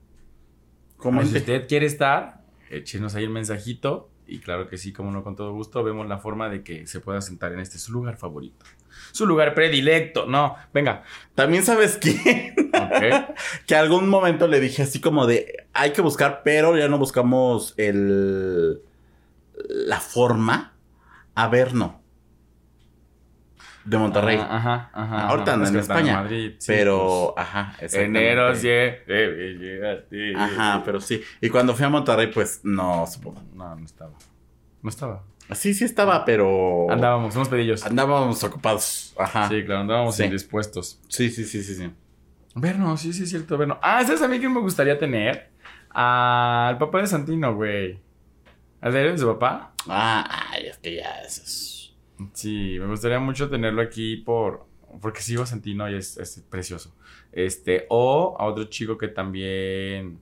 S2: Como si usted quiere estar, échenos ahí el mensajito. Y claro que sí, como no, con todo gusto, vemos la forma de que se pueda sentar en este su lugar favorito. Su lugar predilecto. No, venga.
S1: También sabes quién. Que algún momento le dije así como de hay que buscar, pero ya no buscamos el la forma. A ver, no. De Monterrey.
S2: Ah, Ajá, ajá.
S1: Ahorita
S2: ajá.
S1: anda
S2: Es
S1: en
S2: que
S1: España,
S2: Madrid, sí,
S1: pero, ajá,
S2: pues,
S1: exactamente.
S2: enero, sí.
S1: Ajá, pero sí. Y cuando fui a Monterrey, pues no supongo.
S2: No, no estaba. No estaba.
S1: Sí, sí estaba, pero.
S2: Andábamos, unos pedillos.
S1: Andábamos ocupados. Ajá.
S2: Sí, claro, andábamos
S1: Sí.
S2: indispuestos.
S1: Sí, sí, sí, sí, sí.
S2: Verno, sí, sí, es cierto, Verno. Ah, ¿sabes a mí quién me gustaría tener? Al papá de Santino, güey. ¿Al de su papá?
S1: Ah, ay, es que ya eso es.
S2: Sí, me gustaría mucho tenerlo aquí por... Porque sigo a Santino y es, es precioso. Este, o a otro chico que también...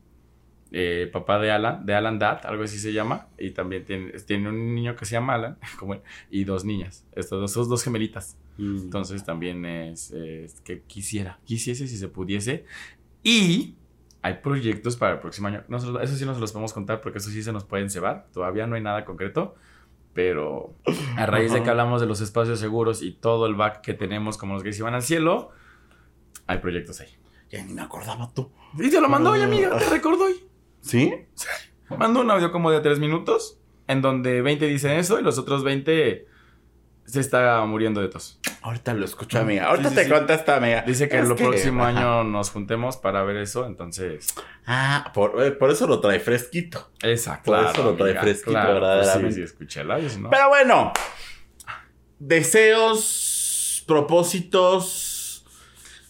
S2: eh, papá de Alan, de Alan Dad, algo así se llama. Y también tiene, tiene un niño que se llama Alan, como él, y dos niñas. Estos dos, dos gemelitas. Entonces también es, es que quisiera, quisiese si se pudiese. Y hay proyectos para el próximo año. No se los- eso sí no se los podemos contar porque eso sí se nos pueden cebar. Todavía no hay nada concreto. Pero a raíz de que hablamos de los espacios seguros y todo el back que tenemos como los que se van al cielo, hay proyectos ahí.
S1: Ya ni me acordaba tú.
S2: Y te lo mandó hoy, amiga, te recordó hoy.
S1: ¿Sí?
S2: Mandó un audio como de tres minutos en donde 20 dicen eso y los otros 20 se está muriendo de tos.
S1: Ahorita lo escucho, amiga. Ahorita
S2: Sí, sí,
S1: te
S2: sí.
S1: contesta, amiga.
S2: Dice que el próximo año nos juntemos para ver eso, entonces.
S1: Ah, por, eh, por eso lo trae fresquito.
S2: Exacto.
S1: Por eso lo trae fresquito, verdaderamente.
S2: Pues sí, sí, escuché el audio, si no.
S1: Pero bueno. Deseos, propósitos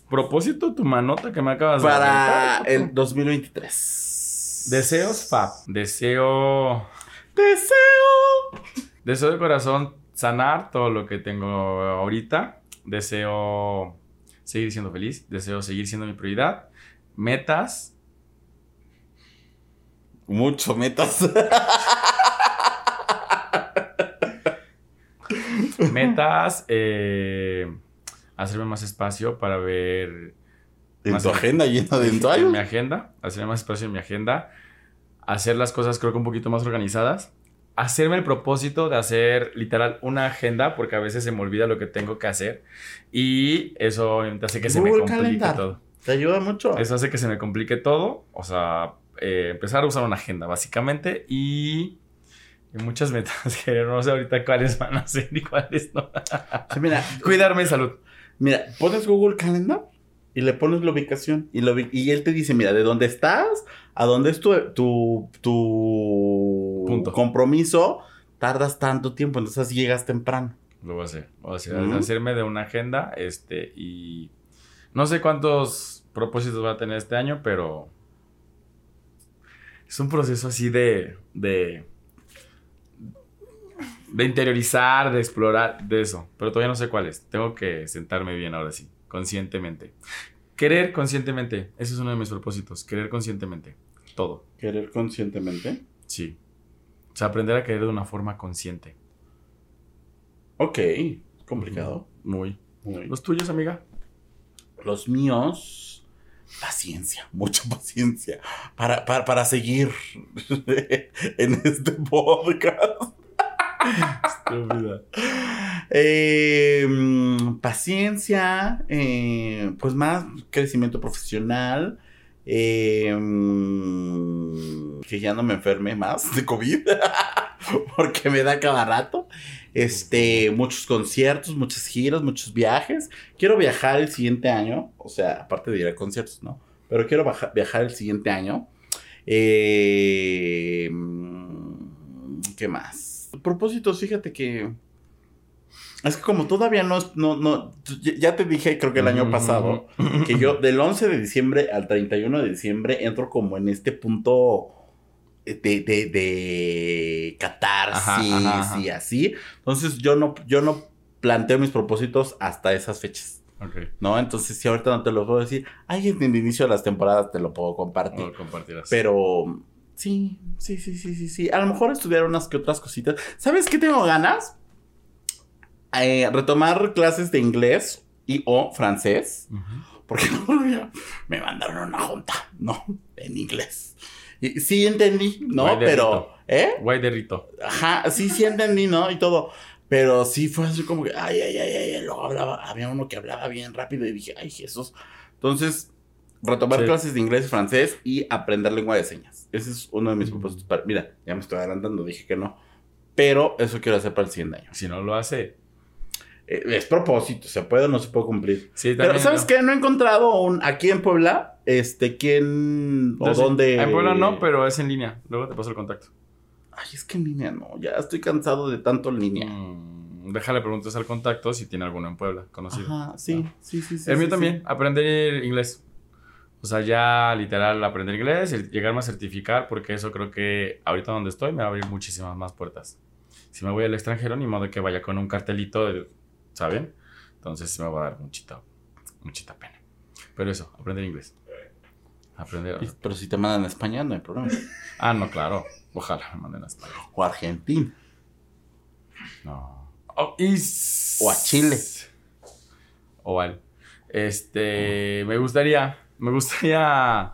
S2: Propósito, tu manota que me acabas de
S1: para el
S2: puto.
S1: 2023.
S2: Deseos, Fab. Deseo.
S1: Deseo.
S2: Deseo de corazón sanar todo lo que tengo ahorita. Deseo seguir siendo feliz. Deseo seguir siendo mi prioridad. Metas.
S1: Mucho metas.
S2: Metas. eh, hacerme más espacio para ver
S1: en tu
S2: en-
S1: agenda llena de
S2: en mi agenda, hacerme más espacio en mi agenda, hacer las cosas creo que un poquito más organizadas, hacerme el propósito de hacer literal una agenda porque a veces se me olvida lo que tengo que hacer y eso hace que se me
S1: Google
S2: complique
S1: Calendar.
S2: todo.
S1: Te ayuda mucho.
S2: Eso hace que se me complique todo, o sea, eh, empezar a usar una agenda básicamente y, y muchas metas que no sé ahorita cuáles van a ser y cuáles no.
S1: Sí, mira,
S2: Cuidarme de salud.
S1: mira, pones Google Calendar y le pones la ubicación y, lo y él te dice, mira, de dónde estás, a dónde es tu, tu, tu
S2: Punto.
S1: compromiso, tardas tanto tiempo, entonces llegas temprano.
S2: Lo voy a hacer. Lo voy a hacer.
S1: Ujú.
S2: Hacerme de una agenda, este, y... No sé cuántos propósitos va a tener este año, pero es un proceso así de, de, de interiorizar, de explorar, de eso. Pero todavía no sé cuál es. Tengo que sentarme bien ahora sí, conscientemente. Querer conscientemente, ese es uno de mis propósitos, querer conscientemente, todo.
S1: Querer conscientemente.
S2: Sí. O sea, aprender a querer de una forma consciente.
S1: Ok, complicado.
S2: Muy.
S1: Muy.
S2: ¿Los tuyos, amiga?
S1: Los míos, paciencia, mucha paciencia para, para, para seguir en este podcast.
S2: Estúpida.
S1: Eh, mm, paciencia, eh, pues más crecimiento profesional. Mm, que ya no me enferme más de COVID, porque me da cada rato. Este, muchos conciertos, muchas giras, muchos viajes. Quiero viajar el siguiente año, o sea, aparte de ir a conciertos, ¿no? Pero quiero viajar el siguiente año. Mm, ¿Qué más? Propósitos, fíjate que... Es que como todavía no, no, no, ya- te dije, creo que el año pasado, que yo del 11 de diciembre al 31 de diciembre entro como en este punto de, de, de catarsis
S2: Ajá, ajá, ajá.
S1: y así. Entonces yo no, yo no planteo mis propósitos hasta esas fechas,
S2: Ok.
S1: ¿no? Entonces si ahorita no te lo puedo decir, ay, en el inicio de las temporadas te lo puedo compartir.
S2: Lo.
S1: Pero sí, sí, sí, sí, sí, sí. A lo mejor estudiar unas que otras cositas. ¿Sabes qué tengo ganas? Eh, retomar clases de inglés y o francés. Porque el otro día me mandaron a una junta, ¿no? En inglés. Y sí entendí, ¿no?
S2: Guay
S1: Pero. ¿eh?
S2: Guay de rito.
S1: Ajá, sí, sí entendí, ¿no? Y todo. Pero sí fue así como que, ay, ay, ay, ay, luego hablaba, había uno que hablaba bien rápido y dije, ay, Jesús. Entonces, retomar
S2: Sí.
S1: clases de inglés y francés y aprender lengua de señas. Ese es uno de mis propósitos. Para, mira, ya me estoy adelantando, dije que no. Pero eso quiero hacer para el siguiente año.
S2: Si no lo hace.
S1: Eh, es propósito, se puede o no se puede cumplir.
S2: Sí,
S1: Pero,
S2: también,
S1: ¿sabes
S2: ¿no?
S1: qué? No he encontrado un, aquí en Puebla, este, quién, o dónde.
S2: En Puebla no, pero es en línea. Luego te paso el contacto.
S1: Ay, es que en línea no, ya estoy cansado de tanto en línea.
S2: Mm, déjale preguntas al contacto si tiene alguno en Puebla conocido.
S1: Ajá, sí, sí, sí, sí.
S2: el mío
S1: sí,
S2: también, aprender inglés. O sea, ya literal aprender inglés, el llegarme a certificar, porque eso creo que ahorita donde estoy me va a abrir muchísimas más puertas. Si me voy al extranjero, ni modo que vaya con un cartelito, de- ¿saben? Entonces me va a dar muchita, muchita pena. Pero eso, aprender inglés. Aprender.
S1: sí. Pero si te mandan a España, no hay problema.
S2: Ah, no, claro. Ojalá me manden a España.
S1: O a Argentina.
S2: No. Oh, y
S1: O a Chile.
S2: O al. Este. Me gustaría. Me gustaría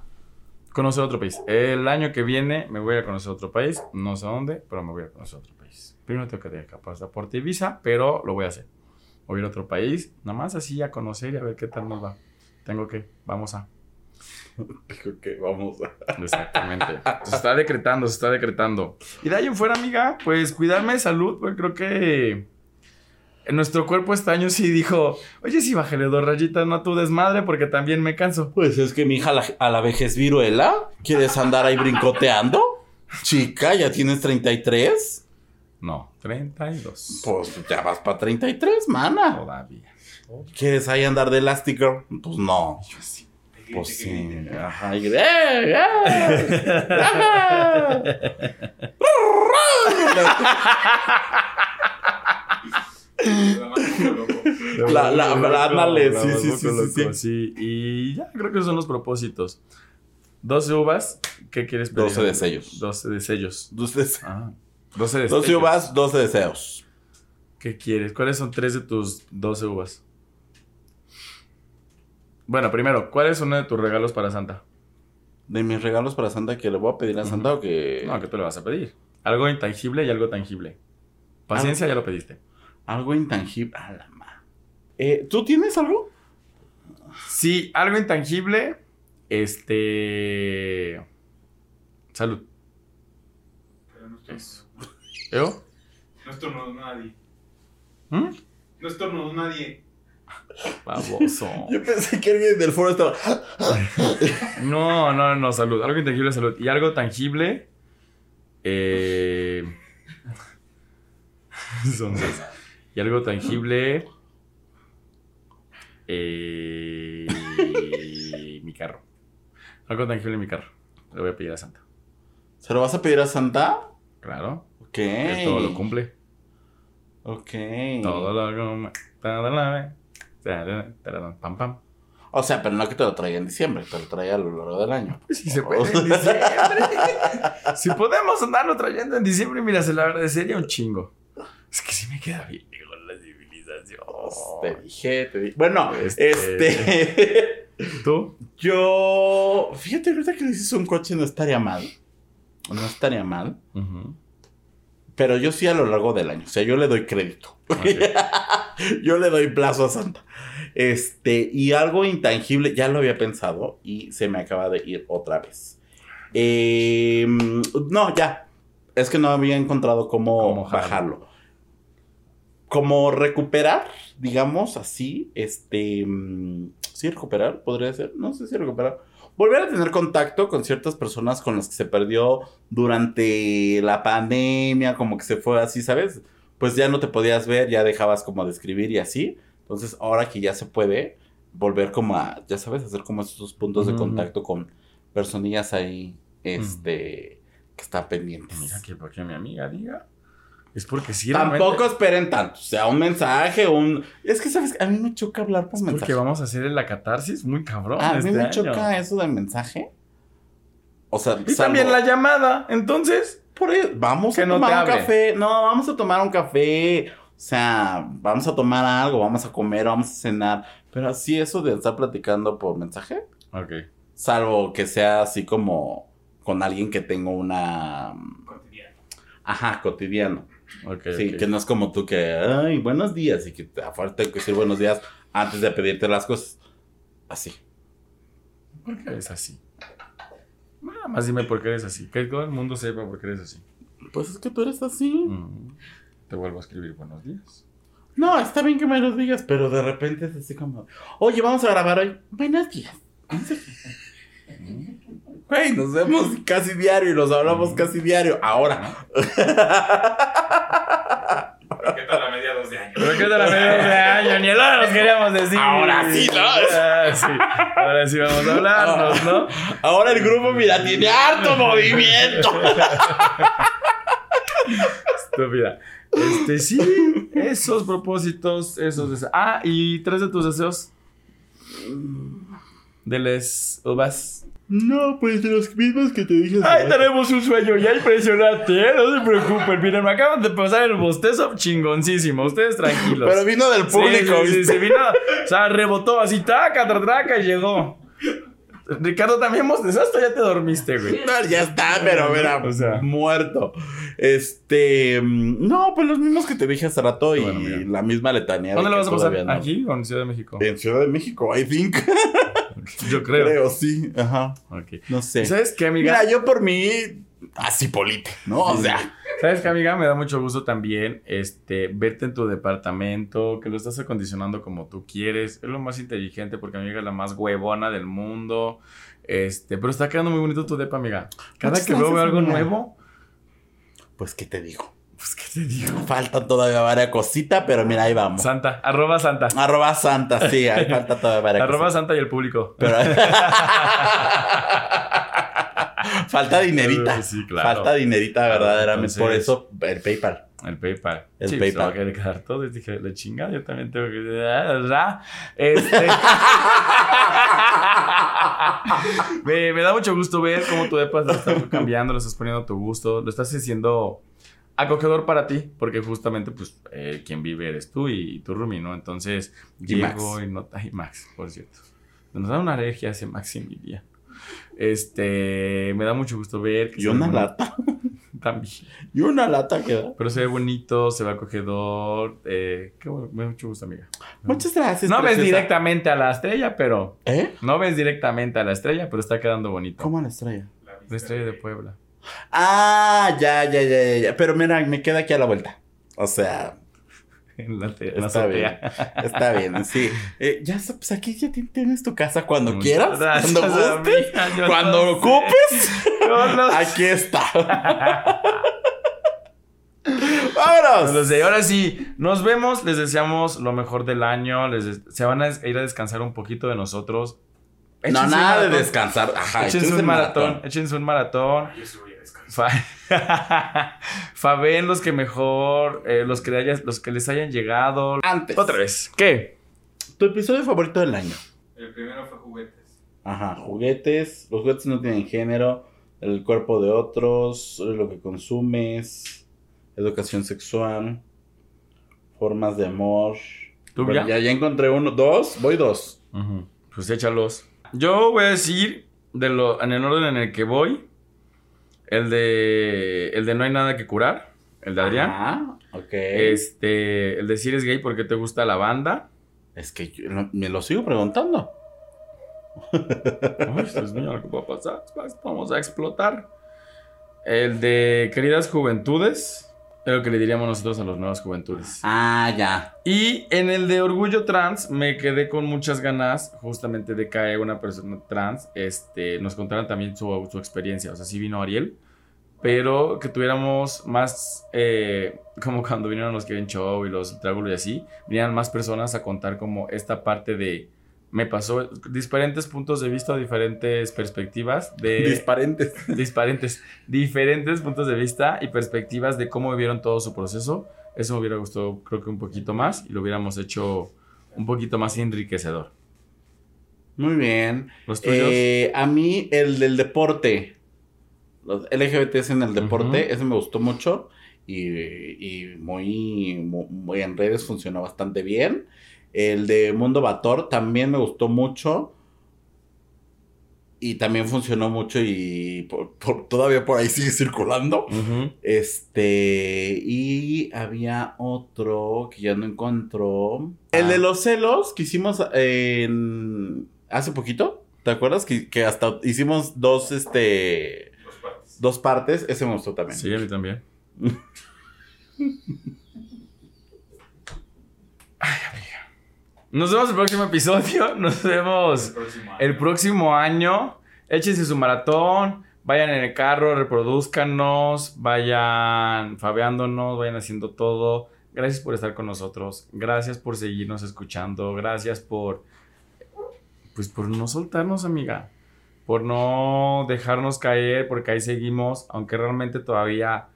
S2: conocer otro país. El año que viene me voy a conocer otro país. No sé dónde, pero me voy a conocer otro país. Primero tengo que tener pasaporte y visa, pero lo voy a hacer. A ir a otro país, nada más así a conocer y a ver qué tal nos va. Tengo que, vamos a.
S1: Dijo que vamos a.
S2: Exactamente. Se está decretando, se está decretando. Y de ahí en fuera, amiga, pues cuidarme de salud, pues creo que en nuestro cuerpo este año sí dijo, oye, sí, bájale dos rayitas, no a tu desmadre, porque también me canso.
S1: Pues es que mi hija la, a la vejez viruela. ¿Quieres andar ahí brincoteando? Chica, ¿ya tienes 33?
S2: No, 32.
S1: Pues ya vas para 33, mana.
S2: Todavía.
S1: ¿Quieres ahí andar de elástico? Pues no.
S2: Yo sí.
S1: Pues sí. Ajá. y- ¡Eh, eh! ¡Ajá! La- la- la- ándale, sí, sí, sí, sí, sí.
S2: sí. Y ya, creo que son los propósitos. 12 uvas, ¿qué quieres pedir?
S1: 12 de sellos.
S2: 12 de sellos.
S1: 12,
S2: Ah, 12 de
S1: 12
S2: sellos.
S1: uvas, 12 deseos.
S2: ¿Qué quieres? ¿Cuáles son tres de tus 12 uvas? Bueno, primero, ¿cuál es uno de tus regalos para Santa?
S1: De mis regalos para Santa que le voy a pedir a Santa o que.
S2: No, ¿qué te lo vas a pedir? Algo intangible y algo tangible. Paciencia, ya lo pediste.
S1: Algo intangible. A la ma. Eh, ¿Tú tienes algo?
S2: Sí, algo intangible. Este. Salud.
S4: Pero no estornudó.
S2: Eso. ¿Yo?
S4: No estornudó nadie.
S2: ¿Mm?
S4: No estornudó nadie.
S2: Baboso.
S1: Yo pensé que alguien del foro estaba.
S2: No, no, no, salud. Algo intangible, salud. Y algo tangible. Eh. Son seis. Y algo tangible. Eh. mi carro. Algo tangible en mi carro. Le voy a pedir a Santa.
S1: ¿Se lo vas a pedir a Santa?
S2: Claro.
S1: Ok.
S2: que todo lo cumple.
S1: Ok.
S2: Todo lo cumple. Todo lo Pam, pam.
S1: O sea, pero no que te lo traiga en diciembre, te lo traiga a lo largo del año.
S2: Si se puede en diciembre. si podemos andarlo trayendo en diciembre, mira, se lo agradecería un chingo. Es que sí me queda bien con la civilización.
S1: Te dije, te dije. Bueno,
S2: Este-
S1: este.
S2: ¿Tú?
S1: yo. Fíjate, ahorita que dices un coche no estaría mal. No estaría mal.
S2: Ujú.
S1: Pero yo sí a lo largo del año. O sea, yo le doy crédito.
S2: Ok.
S1: yo le doy plazo a Santa. Este, y algo intangible, ya lo había pensado y se me acaba de ir otra vez. Eh, no, ya. Es que no había encontrado cómo,
S2: Cómo jalarlo.
S1: bajarlo. Como recuperar, digamos así, este... mm, Sí, recuperar, podría ser. No sé si recuperar. Volver a tener contacto con ciertas personas con las que se perdió durante la pandemia, como que se fue así, ¿sabes? Pues ya no te podías ver, ya dejabas como de escribir y así. Entonces, ahora que ya se puede, volver como a, ya sabes, hacer como esos puntos de contacto con personillas ahí, este, que están pendientes.
S2: Mira que porque mi amiga diga. Es porque sí,
S1: Tampoco
S2: realmente-
S1: esperen tanto, o sea, un mensaje, un... Es que, ¿sabes? A mí me choca hablar por
S2: Es porque
S1: mensaje.
S2: vamos a hacer la catarsis muy cabrón.
S1: A mí
S2: este
S1: me
S2: año.
S1: choca eso del mensaje. O sea,
S2: Y
S1: salvo-
S2: también la llamada. Entonces,
S1: Por ahí, vamos
S2: Que
S1: a
S2: no
S1: tomar un café. No, vamos a tomar un café. O sea, vamos a tomar algo, vamos a comer, vamos a cenar. Pero así eso de estar platicando por mensaje,
S2: ok.
S1: salvo que sea así como con alguien que tengo una...
S4: Cotidiano.
S1: Ajá, cotidiano. Sí, que no es como tú que, ay, buenos días. Y que te que decir buenos días antes de pedirte las cosas. Así.
S2: ¿Por qué eres así? Nada más dime por qué eres así. Que todo el mundo sepa por qué eres así.
S1: Pues es que tú eres así.
S2: Mm. Te vuelvo a escribir buenos días.
S1: No, está bien que me lo digas, pero de repente es así como, oye, vamos a grabar hoy. Buenos días. Güey, nos vemos casi diario y nos hablamos casi diario. Ahora.
S4: ¿Qué tal a mediados de año?
S2: Tal a mediados de año, ni el nos queríamos decir.
S1: Ahora sí, ¿no?
S2: Ah, sí. Ahora sí vamos a hablarnos, ¿no?
S1: Ahora el grupo, mira, tiene harto movimiento.
S2: Estúpida. Este, sí, esos propósitos, esos deseos. Ah, y tres de tus deseos. De les uvas.
S1: No, pues de los mismos que te dije.
S2: Ay, tenemos un sueño ya impresionante, ¿eh? No se preocupen. Miren, me acaban de pasar el bostezo chingoncísimo. Ustedes tranquilos.
S1: Pero vino del público,
S2: sí, sí,
S1: ¿viste?
S2: sí, vino, o sea, rebotó así, taca, tra, traca y llegó. Ricardo, también bostezaste, ya te dormiste, güey.
S1: No, ya está, pero mira,
S2: O sea.
S1: muerto. Este, mm, no, pues los mismos que te dije hace rato y
S2: Bueno,
S1: la misma letanía. de
S2: ¿Dónde lo vas a pasar?
S1: no.
S2: ¿Aquí o en Ciudad de México?
S1: En Ciudad de México, I think.
S2: Yo creo.
S1: Creo, sí. Ajá.
S2: Ok.
S1: No sé.
S2: ¿Sabes qué, amiga?
S1: Mira, yo por mí, así polite, ¿no? O sea,
S2: ¿Sabes qué, amiga? Me da mucho gusto también este, verte en tu departamento, que lo estás acondicionando como tú quieres. Es lo más inteligente porque mi amiga es la más huevona del mundo. Este, pero está quedando muy bonito tu depa, amiga. Cada
S1: Muchas
S2: que veo algo
S1: amiga.
S2: nuevo,
S1: pues, ¿qué te digo?
S2: Pues, ¿qué te digo?
S1: Falta todavía varias cositas, pero mira, ahí vamos.
S2: Santa, arroba Santa.
S1: Arroba Santa, sí, ahí falta todavía varias
S2: Arroba
S1: cositas.
S2: Santa y el público.
S1: Pero... falta dinerita.
S2: Sí, claro.
S1: Falta dinerita, verdaderamente.
S2: Entonces-
S1: Por eso, el PayPal.
S2: El PayPal.
S1: El
S2: sí,
S1: PayPal.
S2: Va a quedar todo. Y dije, la chingada, yo también tengo que. ¿verdad? Este. me, me da mucho gusto ver cómo tu depa lo estás cambiando, lo estás poniendo a tu gusto, lo estás haciendo acogedor para ti, porque justamente, pues, eh, quien vive eres tú y, tu roomie, ¿no? Entonces,
S1: Y
S2: llego
S1: Max.
S2: y no. Ay, Max, por cierto. Nos da una alergia ese Max y mi día. Este, me da mucho gusto ver. que
S1: Y una lata.
S2: También.
S1: Y una lata queda.
S2: Pero se ve bonito, se ve acogedor. Eh, qué bueno, me da mucho gusto, amiga.
S1: Muchas gracias.
S2: no ves directamente a la estrella, pero.
S1: ¿Eh?
S2: No ves directamente a la estrella, pero está quedando bonito.
S1: ¿Cómo la estrella?
S2: La estrella de Puebla.
S1: Ah, ya, ya, ya, ya, ya. Pero mira, me queda aquí a la vuelta. O sea,
S2: En la, te- en la
S1: Está bien. está bien, sí. Eh, ya, pues aquí ya ti- tienes tu casa cuando
S2: Muchas
S1: quieras, cuando gustes, cuando ocupes. Aquí está.
S2: No
S1: ¡Vámonos!
S2: Ahora sí, nos vemos. Les deseamos lo mejor del año. Les se van a ir a descansar un poquito de nosotros.
S1: No,
S2: Échense
S1: nada de
S2: maratón.
S1: descansar. Ajá,
S2: Échense
S1: échense
S2: un
S1: el
S2: maratón, échense un maratón.
S4: Yo sí voy a descansar.
S2: Fa- Faven los que mejor, eh, los, que hayas- los que les hayan llegado.
S1: Antes.
S2: Otra vez. ¿Qué?
S1: Tu episodio favorito del año.
S4: El primero fue juguetes.
S1: Ajá, juguetes. Los juguetes no tienen género. El cuerpo de otros. Lo que consumes. Educación sexual. Formas de amor.
S2: ¿Tú ya?
S1: ya, ya encontré uno. Dos. Voy dos.
S2: Ujú. Pues échalos. Yo voy a decir de lo, en el orden en el que voy. El de. El de no hay nada que curar. El de Adrián.
S1: Ajá, ok.
S2: Este. El de si eres gay porque te gusta la banda.
S1: Es que yo no- me lo sigo preguntando.
S2: Ay, Dios mío, ¿qué va a pasar? Vamos a explotar. El de queridas juventudes. Es lo que le diríamos nosotros a las nuevas juventudes.
S1: Ah, ya.
S2: Y en el de orgullo trans me quedé con muchas ganas justamente de que una persona trans este, nos contaran también su, su experiencia. O sea, sí vino Ariel, pero que tuviéramos más, eh, como cuando vinieron los Kevin Show y los Triángulo y así, vinieran más personas a contar como esta parte de... Me pasó diferentes puntos de vista, diferentes perspectivas de
S1: Disparentes.
S2: disparentes, diferentes puntos de vista y perspectivas de cómo vivieron todo su proceso. Eso me hubiera gustado, creo que un poquito más y lo hubiéramos hecho un poquito más enriquecedor.
S1: Muy bien.
S2: Los tuyos.
S1: Eh, a mí, el del deporte. Los LGBTs en el deporte, ese me gustó mucho. Y, y muy, mu- muy en redes funcionó bastante bien. El de Mundo Bator también me gustó mucho. Y también funcionó mucho y por- por- todavía por ahí sigue circulando. Este, y había otro que ya no encontró. El de los celos que hicimos en, hace poquito. ¿Te acuerdas? Que, que hasta hicimos dos, este,
S4: Dos partes.
S1: Ese me gustó también.
S2: Sí, a mí también. Ay, amiga. Nos vemos el próximo episodio. Nos
S4: El
S2: vemos
S4: próximo año.
S2: el próximo año. Échense su maratón. Vayan en el carro, reproduzcanos, vayan fabeándonos, vayan haciendo todo. Gracias por estar con nosotros. Gracias por seguirnos escuchando. Gracias por. Pues por no soltarnos, amiga. Por no dejarnos caer, porque ahí seguimos. Aunque realmente todavía.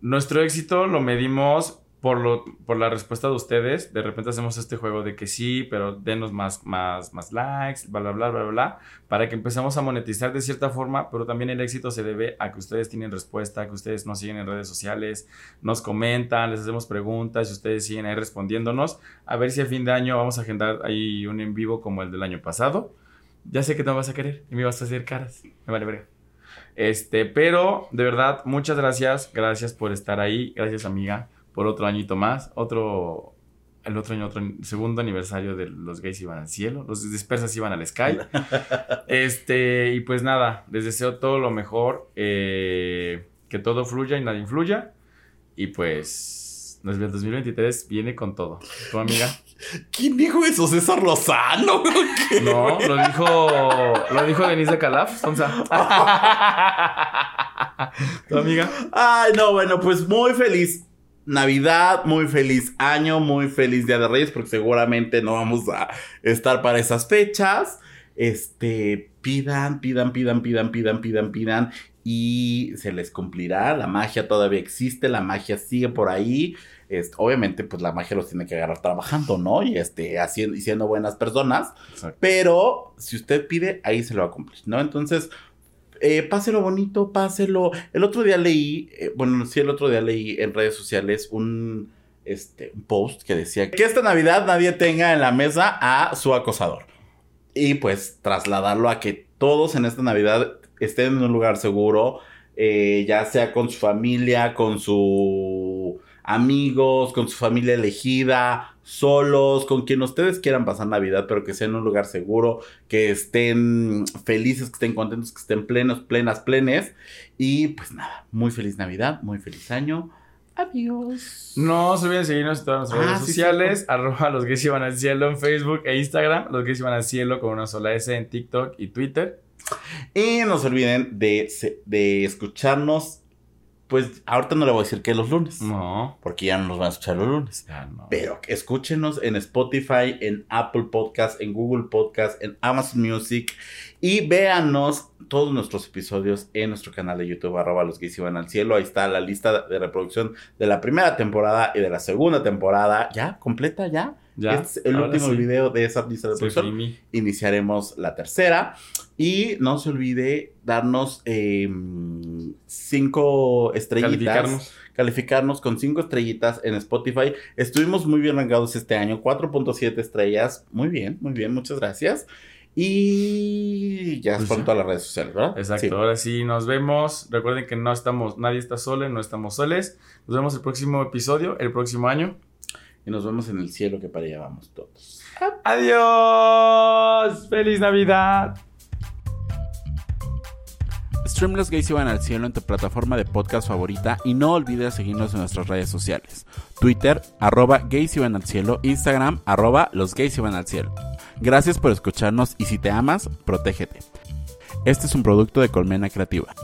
S2: Nuestro éxito lo medimos por, lo, por la respuesta de ustedes. De repente hacemos este juego de que sí, pero denos más, más, más likes, bla, bla, bla, bla, bla, para que empezamos a monetizar de cierta forma, pero también el éxito se debe a que ustedes tienen respuesta, que ustedes nos siguen en redes sociales, nos comentan, les hacemos preguntas y ustedes siguen ahí respondiéndonos. A ver si a fin de año vamos a agendar ahí un en vivo como el del año pasado. Ya sé que no vas a querer y me vas a hacer caras. Me vale verga. Este, pero de verdad, muchas gracias. Gracias por estar ahí. Gracias, amiga, por otro añito más. Otro. El otro año, otro segundo aniversario de los gays iban al cielo. Los dispersas iban al sky. este, y pues nada, les deseo todo lo mejor. eh, que todo fluya y nada influya. Y pues. El 2023 viene con todo. ¿Tu amiga?
S1: ¿Quién dijo eso? ¿César Lozano? ¿Qué?
S2: No, lo dijo. Lo dijo Denise de Calaf. ¿Tu amiga?
S1: Ay, no, bueno, pues muy feliz Navidad, muy feliz año, muy feliz Día de Reyes, porque seguramente no vamos a estar para esas fechas. Este, pidan, pidan, pidan, pidan, pidan, pidan, pidan, y se les cumplirá. La magia todavía existe, la magia sigue por ahí. Este, obviamente, pues la magia los tiene que agarrar trabajando, ¿no? Y este, haciendo, y siendo buenas personas.
S2: Exacto.
S1: Pero si usted pide, ahí se lo va a cumplir, ¿no? Entonces, eh, páselo bonito, páselo. El otro día leí, eh, bueno, sí, el otro día leí en redes sociales un, este, un post que decía que esta Navidad nadie tenga en la mesa a su acosador. Y pues trasladarlo a que todos en esta Navidad estén en un lugar seguro, eh, ya sea con su familia, con sus amigos, con su familia elegida, solos, con quien ustedes quieran pasar Navidad, pero que sea en un lugar seguro, que estén felices, que estén contentos, que estén plenos, plenas, plenes. Y pues nada, muy feliz Navidad, muy feliz año. Adiós.
S2: No se olviden seguirnos en todas nuestras
S1: Ah,
S2: redes
S1: sí,
S2: sociales. Arroba los gays iban al cielo en Facebook e Instagram. Los gays iban al cielo con una sola S en TikTok y Twitter.
S1: Y no se olviden de, de escucharnos pues ahorita no le voy a decir que los lunes,
S2: No,
S1: porque ya no nos van a escuchar los lunes.
S2: ya no.
S1: Pero escúchenos en Spotify, en Apple Podcast, en Google Podcast, en Amazon Music y véanos todos nuestros episodios en nuestro canal de YouTube, arroba los gays iban al cielo. Ahí está la lista de reproducción de la primera temporada y de la segunda temporada. ¿Ya? ¿Completa? ¿Ya?
S2: Ya,
S1: Este es el
S2: ahora
S1: último
S2: sí.
S1: video de esa lista de reproducción. Iniciaremos la tercera. Y no se olvide darnos eh, cinco estrellitas
S2: Calificarnos.
S1: calificarnos con 5 estrellitas en Spotify. Estuvimos muy bien rangados este año, 4.7 estrellas. Muy bien, muy bien, muchas gracias. Y ya
S2: Pues
S1: son
S2: ya.
S1: todas las redes sociales, ¿verdad?
S2: Exacto,
S1: Sí.
S2: ahora sí nos vemos. Recuerden que no estamos, nadie está solo, no estamos soles. Nos vemos el próximo episodio, el próximo año.
S1: Y nos vemos en el cielo que para allá vamos todos.
S2: Adiós. Feliz Navidad.
S1: Stream Los Gays Iban al Cielo en tu plataforma de podcast favorita y no olvides seguirnos en nuestras redes sociales. Twitter, arroba Gays Iban al Cielo, Instagram, arroba Los Gays Iban al Cielo. Gracias por escucharnos y si te amas, protégete. Este es un producto de Colmena Creativa.